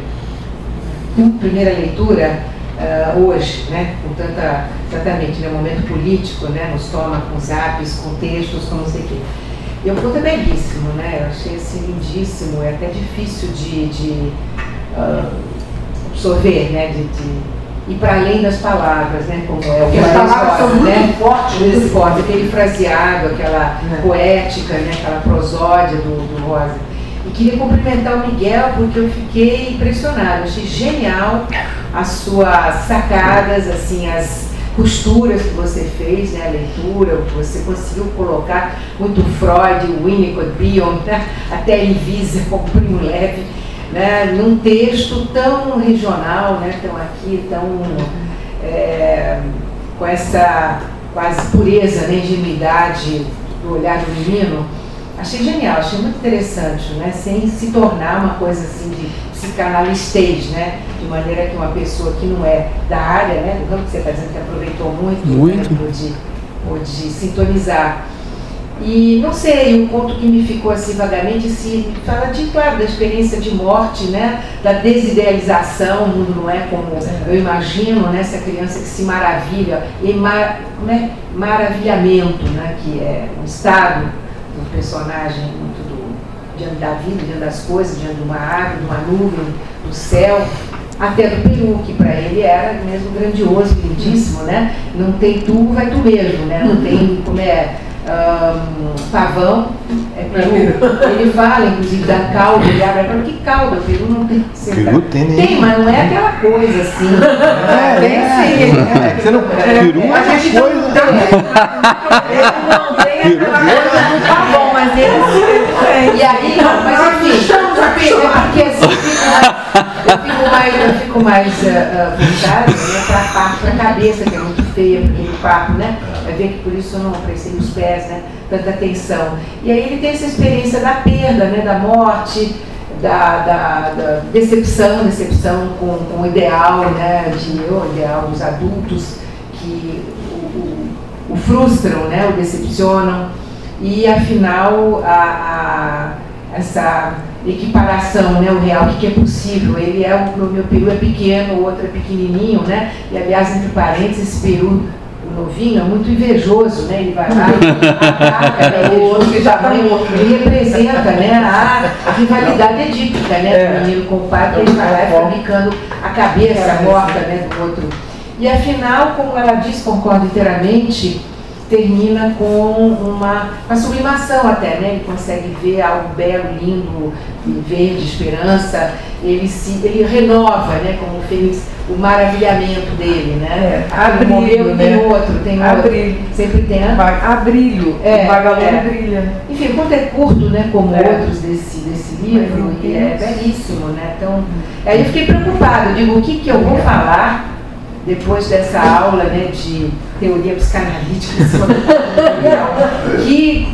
Então, primeira leitura, uh, hoje, né, com tanta, exatamente, no né, momento político, né, nos toma com zaps, com textos, com não sei o quê. E o conto é belíssimo, né, eu achei assim lindíssimo, é até difícil de, de uh, absorver, né, de, de ir para além das palavras, né? Como é o que as palavras são muito né? fortes, muito forte, aquele fraseado, aquela é. poética, né? Aquela prosódia do, do Rosa. E queria cumprimentar o Miguel porque eu fiquei impressionada, achei genial as suas sacadas, assim, as costuras que você fez, né, a leitura, o que você conseguiu colocar, muito Freud, Winnicott, Bion, né, até Invisa, como Primo Leve, né, num texto tão regional, né, tão aqui, tão é, com essa quase pureza, né, ingenuidade do olhar do menino, achei genial, achei muito interessante, né? Sem se tornar uma coisa assim de psicanalistês, né? De maneira que uma pessoa que não é da área, né? Do campo que você está dizendo que aproveitou muito, muito. Né? Pôde, pôde sintonizar. E não sei, um conto que me ficou assim vagamente, assim, fala de, claro, da experiência de morte, né? Da desidealização, o mundo não é como eu imagino, né? Essa criança que se maravilha, e mar, né? maravilhamento, né? Que é um estado um personagem muito do, diante da vida, diante das coisas, diante de uma árvore, de uma nuvem, do céu. até do Peru, que para ele era mesmo grandioso, lindíssimo, né? Não tem tu, vai tu mesmo, né? Não tem como é um, pavão, é peru. Ele fala, inclusive, da calda, ele abre para que calda? O peru não tem Peru tem, né? Tem, mas não é aquela coisa assim. (laughs) É, tem é, sim. é. Você não- peru é a gente uma não coisa- tem. (laughs) Ele não tem Peru aquela coisa do pavão, mas ele E aí, não, mas enfim, é porque assim, eu fico mais, eu fico mais uh, voltada né, para a parte da cabeça, que é muito feia, porque no quarto, né? Vai ver que por isso eu não apreciei os pés, né? Tanta atenção. E aí ele tem essa experiência da perda, né? Da morte, da, da, da decepção, decepção com, com o ideal, né? De, o ideal dos adultos que o, o, o frustram, né? O decepcionam. E afinal, a, a, essa equiparação, né, o real, o que, é possível. Ele é, o meu peru é pequeno, o outro é pequenininho, né? E aliás, entre parênteses, esse peru novinho é muito invejoso, né? Ele vai lá e (laughs) ataca né, o outro que já vai, ele representa né, a, rivalidade edípica, né? Do menino com o pai, que ele vai lá e fica bicando a cabeça morta né, do outro. E afinal, como ela diz, concordo inteiramente, termina com uma, uma sublimação até, né? Ele consegue ver algo belo, lindo, verde, esperança. Ele se, ele renova, né? Como fez o maravilhamento dele, né? É, há Um morreu, brilho, tem né? outro, tem Há outro. Sempre tem. hã? Va- Há brilho. É, o vagalume é. brilha. né? Enfim, o conto é curto, né? Como É. outros desse, desse livro, Mas e é belíssimo, né? Então, aí eu fiquei preocupada, eu digo, o que, que eu vou falar depois dessa aula né, de teoria psicanalítica sobre (laughs) que,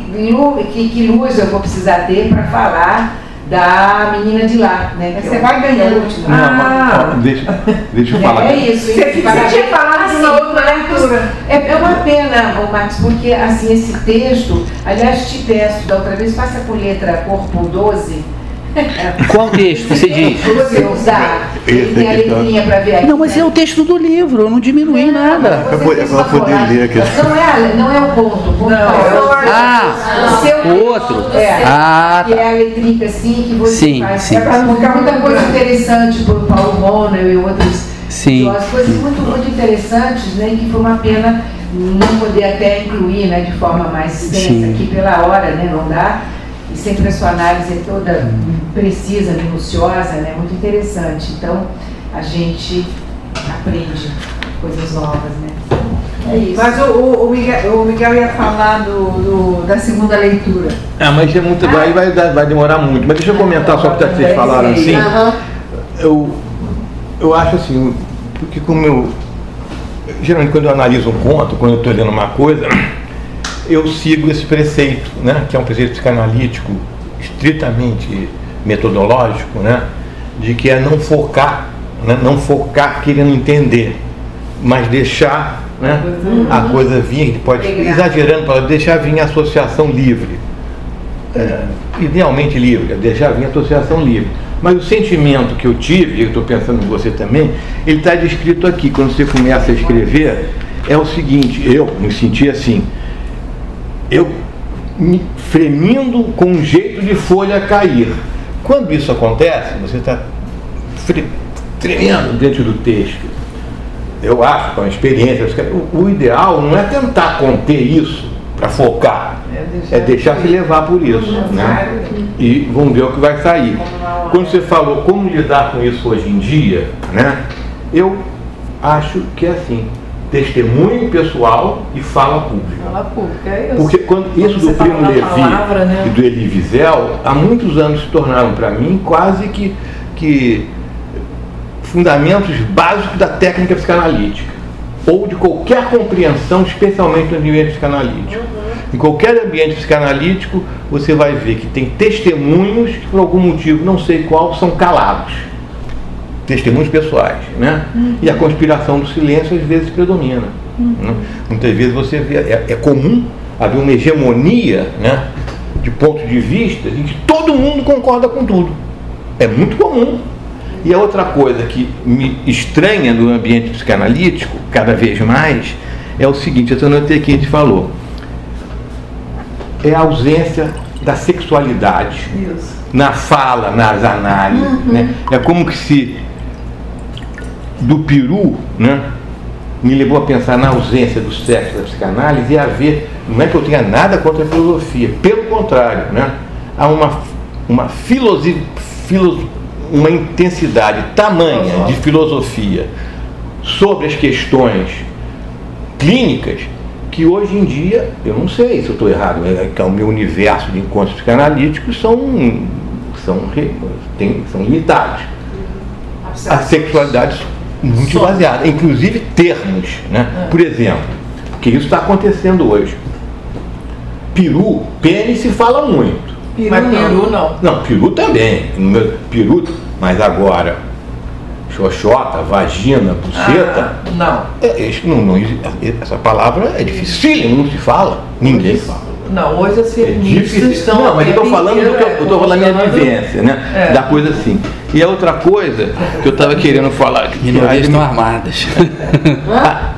que, que luz eu vou precisar ter para falar da menina de lá, né? que Você é vai ganhando. último. Não, Ah. deixa, deixa eu falar. é isso. Você, você tinha falado Assim, outra leitura. é, é uma pena, ô Marcos, porque assim, esse texto, aliás, te peço da outra vez, faça com letra corpo 12. Qual texto você diz? Você usar, tem a letrinha para ver aqui. Não, mas né? é o texto do livro, eu não diminuí nada. Você Eu vou- fez eu vou uma poder ler aqui. Não é, não é o ponto. O ponto Não, é é o- Ah, o seu outro. É, Ah, que é a letrinha assim que você Sim, faz. sim. É pra ficar muita coisa interessante por Paulo Bonner e outros. Sim. As coisas muito, muito interessantes, né? Que foi uma pena não poder até incluir, né? De forma mais extensa Sim. aqui pela hora, né? Não dá. E sempre a sua análise é toda precisa, minuciosa, né? Muito interessante. Então, a gente aprende coisas novas, né? É isso. Mas o, o, o Miguel, o Miguel ia falar do, do- da segunda leitura. Ah, mas é muito, vai, vai, dar- vai demorar muito. Mas deixa eu comentar só porque vocês falaram assim. Aham. Eu, eu acho assim, porque como eu. Geralmente quando eu analiso um conto, quando eu estou lendo uma coisa, eu sigo esse preceito, né? Que é um preceito psicanalítico estritamente metodológico, né? De que é não focar, né? não focar querendo entender, mas deixar né? a coisa vir, pode exagerando para deixar vir a associação livre é, idealmente livre, é deixar vir a associação livre. Mas o sentimento que eu tive, e eu estou pensando em você também, ele está descrito aqui. Quando você começa a escrever, é o seguinte: eu me senti assim, eu me fremindo com um jeito de folha cair. Quando isso acontece, você está tremendo dentro do texto. Eu acho, com a experiência, o, o ideal não é tentar conter isso para focar, é deixar se levar por isso. Né? E vamos ver o que vai sair. Quando você falou como lidar com isso hoje em dia, né? eu acho que é assim: testemunho pessoal e fala pública. Fala pública, é isso. Porque quando isso Quando do Primo Levi palavra, né? e do Elie Wiesel, há muitos anos se tornaram para mim quase que, que fundamentos básicos da técnica psicanalítica ou de qualquer compreensão, especialmente no ambiente psicanalítico. Em qualquer ambiente psicanalítico, você vai ver que tem testemunhos que, por algum motivo, não sei qual, são calados. Testemunhos pessoais. Né? E a conspiração do silêncio, às vezes, predomina. né? Muitas vezes você vê, é, é comum haver uma hegemonia né, de ponto de vista em que todo mundo concorda com tudo. É muito comum. E a outra coisa que me estranha no ambiente psicanalítico, cada vez mais, é o seguinte, eu notei aqui, a gente falou, é a ausência da sexualidade Isso. na fala, nas análises. Né? É como que se do peru, né? Me levou a pensar na ausência do sexo da psicanálise e a ver, não é que eu tenha nada contra a filosofia, pelo contrário, né? Há uma, uma, filosi, filos, uma intensidade tamanha de filosofia sobre as questões clínicas que hoje em dia, eu não sei se eu estou errado, é que o meu universo de encontros psicanalíticos são, são, tem, são limitados. A sexualidade muito baseada, inclusive termos. Né? Por exemplo, que isso está acontecendo hoje. Peru, pênis se fala muito. Peru Mas peru não. Não, peru também. Peru, mas agora xoxota, vagina, buceta. Ah, não. É, isso não, não. Essa palavra é difícil, não se fala. Ninguém fala. Não, hoje as É feministas difícil. estão. Não, mas eu estou falando do que eu, é, eu tô falando da minha vivência, né? É. Da coisa assim. E a outra coisa que eu estava querendo falar. que Minorias estão armadas. (laughs) Ah,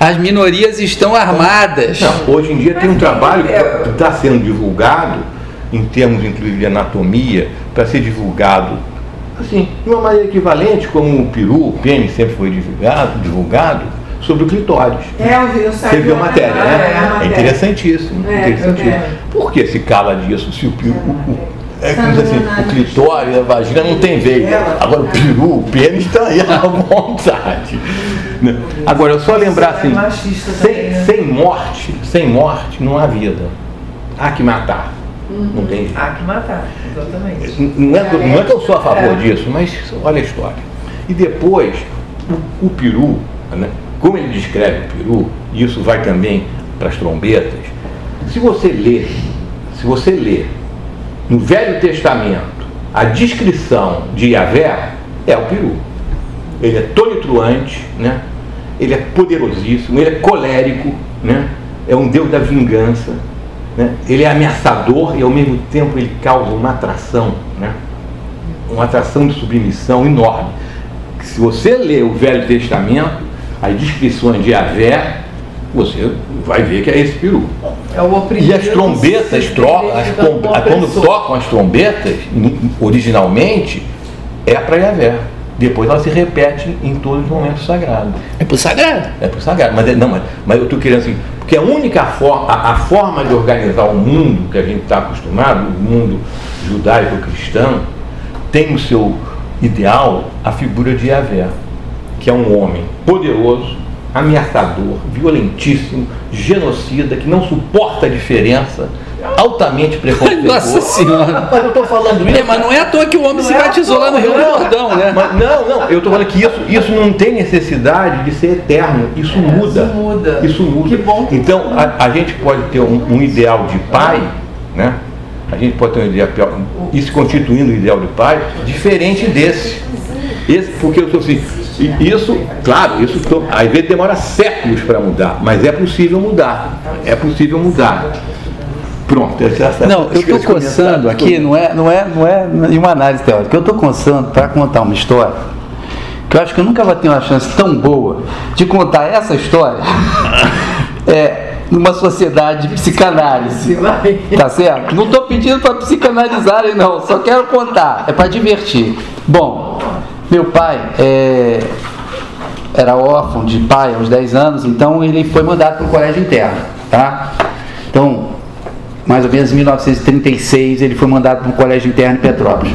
As minorias estão armadas. Não, hoje em dia tem um trabalho que está sendo divulgado, em termos inclusive de anatomia, para ser divulgado assim, de uma maneira equivalente, como o peru, o pênis sempre foi divulgado, divulgado sobre o clitóris. É, eu vi, eu saí Você viu a matéria, é, né? É matéria. interessantíssimo. É, interessantíssimo. é. Por que se cala disso se o peru. o- é como diz assim, o clitóris, a vagina não tem veia. Agora o peru, o pênis está aí à (laughs) vontade. Né? Agora, só lembrar é assim, sem, né? sem morte, sem morte não há vida. Há que matar. Não tem jeito. Há que matar, exatamente. Não é, que eu- não é que eu sou a favor É. disso, mas olha a história. E depois, o, o peru, né, como ele descreve o peru, e isso vai também para as trombetas, se você ler, se você ler no Velho Testamento a descrição de Yahvé, é o peru. Ele é tonitruante, né? ele é poderosíssimo, ele é colérico, né? é um deus da vingança, né? ele é ameaçador e ao mesmo tempo ele causa uma atração, né? uma atração de submissão enorme. Se você ler o Velho Testamento, as descrições de Yahvé, você vai ver que é esse peru. É o. E as trombetas, tro as trom- o quando tocam as trombetas, in- originalmente, é para Yahvé. Depois ela se repete em todos os momentos sagrados. É pro sagrado. É para o sagrado. Mas, é- não, mas, mas eu estou querendo assim, porque a única forma, a, forma de organizar o mundo que a gente está acostumado, o mundo judaico-cristão, tem no seu ideal a figura de Yahvé, que é um homem poderoso, ameaçador, violentíssimo, genocida, que não suporta a diferença, altamente preconceituoso. Nossa Senhora. Mas eu estou falando isso. É, mas não é à toa que o homem se Não é à batizou lá no Rio do Não, Jordão, né? Mas, não, não, eu estou falando que isso, isso não tem necessidade de ser eterno. Isso muda. isso muda. Isso muda. Que bom que Então, a, a gente pode ter um, um ideal de pai, né? A gente pode ter um ideal, e se constituindo um ideal de pai, diferente desse. Esse, porque eu sou assim, e isso, claro, isso às vezes demora séculos para mudar, mas é possível mudar. É possível mudar. Pronto, essa, essa Não, eu estou esse coçando aqui, não é, não é, não é nenhuma análise teórica. Eu estou coçando para contar uma história que eu acho que eu nunca vou ter uma chance tão boa de contar essa história (laughs) é, numa sociedade de psicanálise. Tá certo? Não estou pedindo para psicanalizarem, não. Só quero contar. É para divertir. Bom, meu pai é, era órfão de pai aos 10 anos, então ele foi mandado para o colégio interno, tá? Então, mais ou menos em 1936, ele foi mandado para um colégio interno em Petrópolis.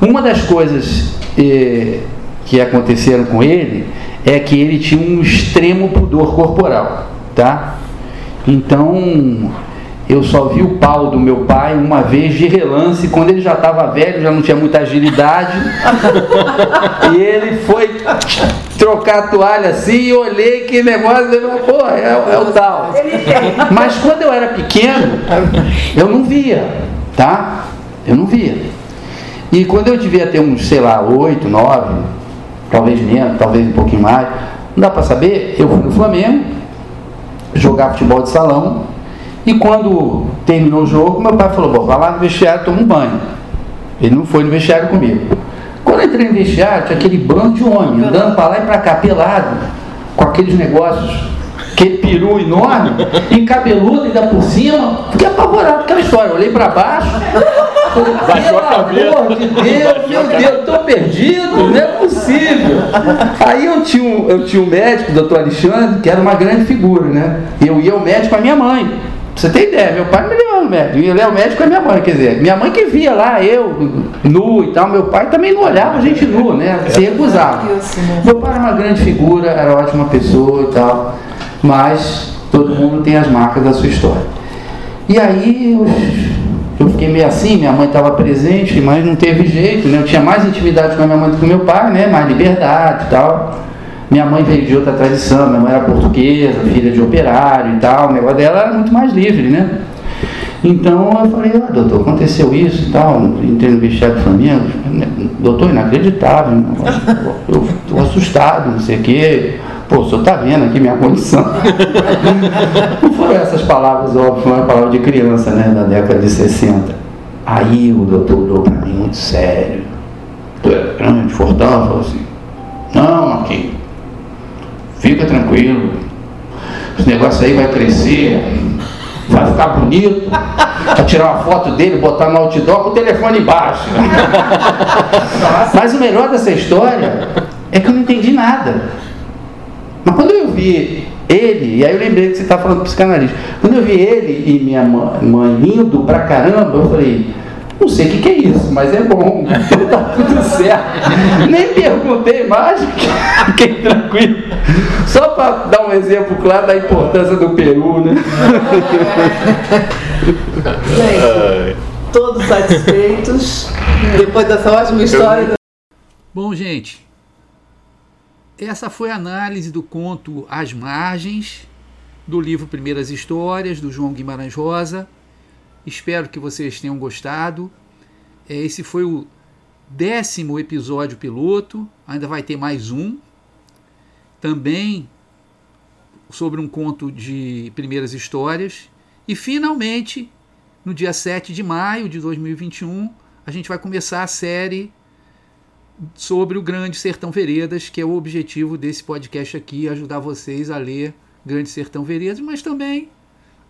Uma das coisas eh, que aconteceram com ele é que ele tinha um extremo pudor corporal, tá? Então, eu só vi o pau do meu pai uma vez de relance, quando ele já estava velho, já não tinha muita agilidade. (laughs) e ele foi trocar a toalha assim e olhei que negócio, pô, é, é o tal. Mas quando eu era pequeno, eu não via, tá? Eu não via. E quando eu devia ter uns, sei lá, oito, nove, talvez menos, talvez um pouquinho mais, não dá para saber, eu fui no Flamengo, jogar futebol de salão, e quando terminou o jogo, meu pai falou, bom, vai lá no vestiário, toma um banho. Ele não foi no vestiário comigo. Quando eu entrei no vestiário, tinha aquele bando de homem, andando para lá e para cá, pelado, com aqueles negócios, aquele peru enorme, encabeludo ainda por cima, fiquei apavorado com aquela história. Olhei para baixo, Baixou cabeça. Pelo amor de Deus, meu Deus, tô perdido, não é possível. Aí eu tinha um, eu tinha um médico, o doutor Alexandre, que era uma grande figura, né? Eu ia ao médico com a minha mãe. Você ter ideia, meu pai não me levava no médico, eu ia ao médico a minha mãe, quer dizer, minha mãe que via lá, eu, nu e tal, meu pai também não olhava a gente nu, né? Se recusava. Meu pai era uma grande figura, era ótima pessoa e tal, mas todo mundo tem as marcas da sua história. E aí eu, eu fiquei meio assim, minha mãe estava presente, mas não teve jeito, né? Eu tinha mais intimidade com a minha mãe do que com meu pai, né? Mais liberdade e tal. Minha mãe veio de outra tradição, minha mãe era portuguesa, filha de operário e tal, o negócio dela era muito mais livre, né? Então eu falei, ah, doutor, aconteceu isso e tal, entrei no vestiário do Flamengo, doutor, inacreditável, eu estou assustado, não sei o quê. Pô, o senhor está vendo aqui minha condição. (laughs) Não foram essas palavras, óbvio, foi uma palavra de criança, né, da década de 60. Aí o doutor olhou para mim muito sério. Tu é grande, fortão, falou assim, não, Marquinhos, fica tranquilo, esse negócio aí vai crescer, vai ficar bonito, vai tirar uma foto dele, botar no outdoor com o telefone embaixo. Mas o melhor dessa história é que eu não entendi nada. Mas quando eu vi ele, e aí eu lembrei que você está falando psicanalista, quando eu vi ele e minha mãe lindo pra caramba, eu falei, não sei o que, que, é isso, mas é bom, então (laughs) tá tudo certo. Nem perguntei mais, (laughs) fiquei tranquilo. Só para dar um exemplo claro da importância do Peru, né? Gente, todos satisfeitos depois dessa ótima história. Bom, gente, essa foi a análise do conto As Margens, do livro Primeiras Histórias, do João Guimarães Rosa. Espero que vocês tenham gostado. Esse foi o décimo episódio piloto, ainda vai ter mais um. Também sobre um conto de primeiras histórias. E finalmente, no dia 7 de maio de 2021, a gente vai começar a série sobre o Grande Sertão Veredas, que é o objetivo desse podcast aqui, ajudar vocês a ler Grande Sertão Veredas, mas também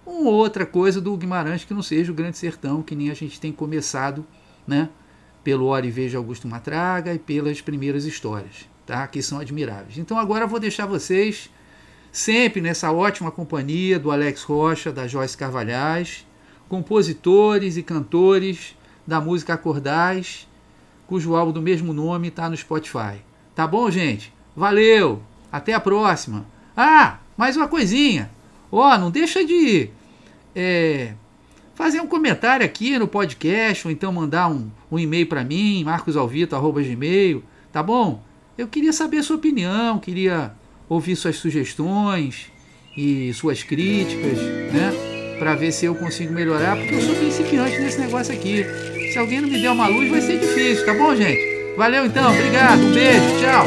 uma outra coisa do Guimarães que não seja o Grande Sertão, que nem a gente tem começado, né? Pelo Ora e Veja Augusto Matraga e pelas primeiras histórias, tá? Que são admiráveis. Então agora eu vou deixar vocês sempre nessa ótima companhia do Alex Rocha, da Joyce Carvalhais, compositores e cantores da música Acordais cujo álbum do mesmo nome está no Spotify. Tá bom, gente? Valeu! Até a próxima! Ah, mais uma coisinha! Ó, oh, não deixa de é, fazer um comentário aqui no podcast, ou então mandar um, um e-mail para mim, marcosalvito.gmail, tá bom? Eu queria saber a sua opinião, queria ouvir suas sugestões e suas críticas, né? Para ver se eu consigo melhorar, porque eu sou principiante nesse negócio aqui. Se alguém não me der uma luz, vai ser difícil, tá bom, gente? Valeu então, obrigado, um beijo, tchau.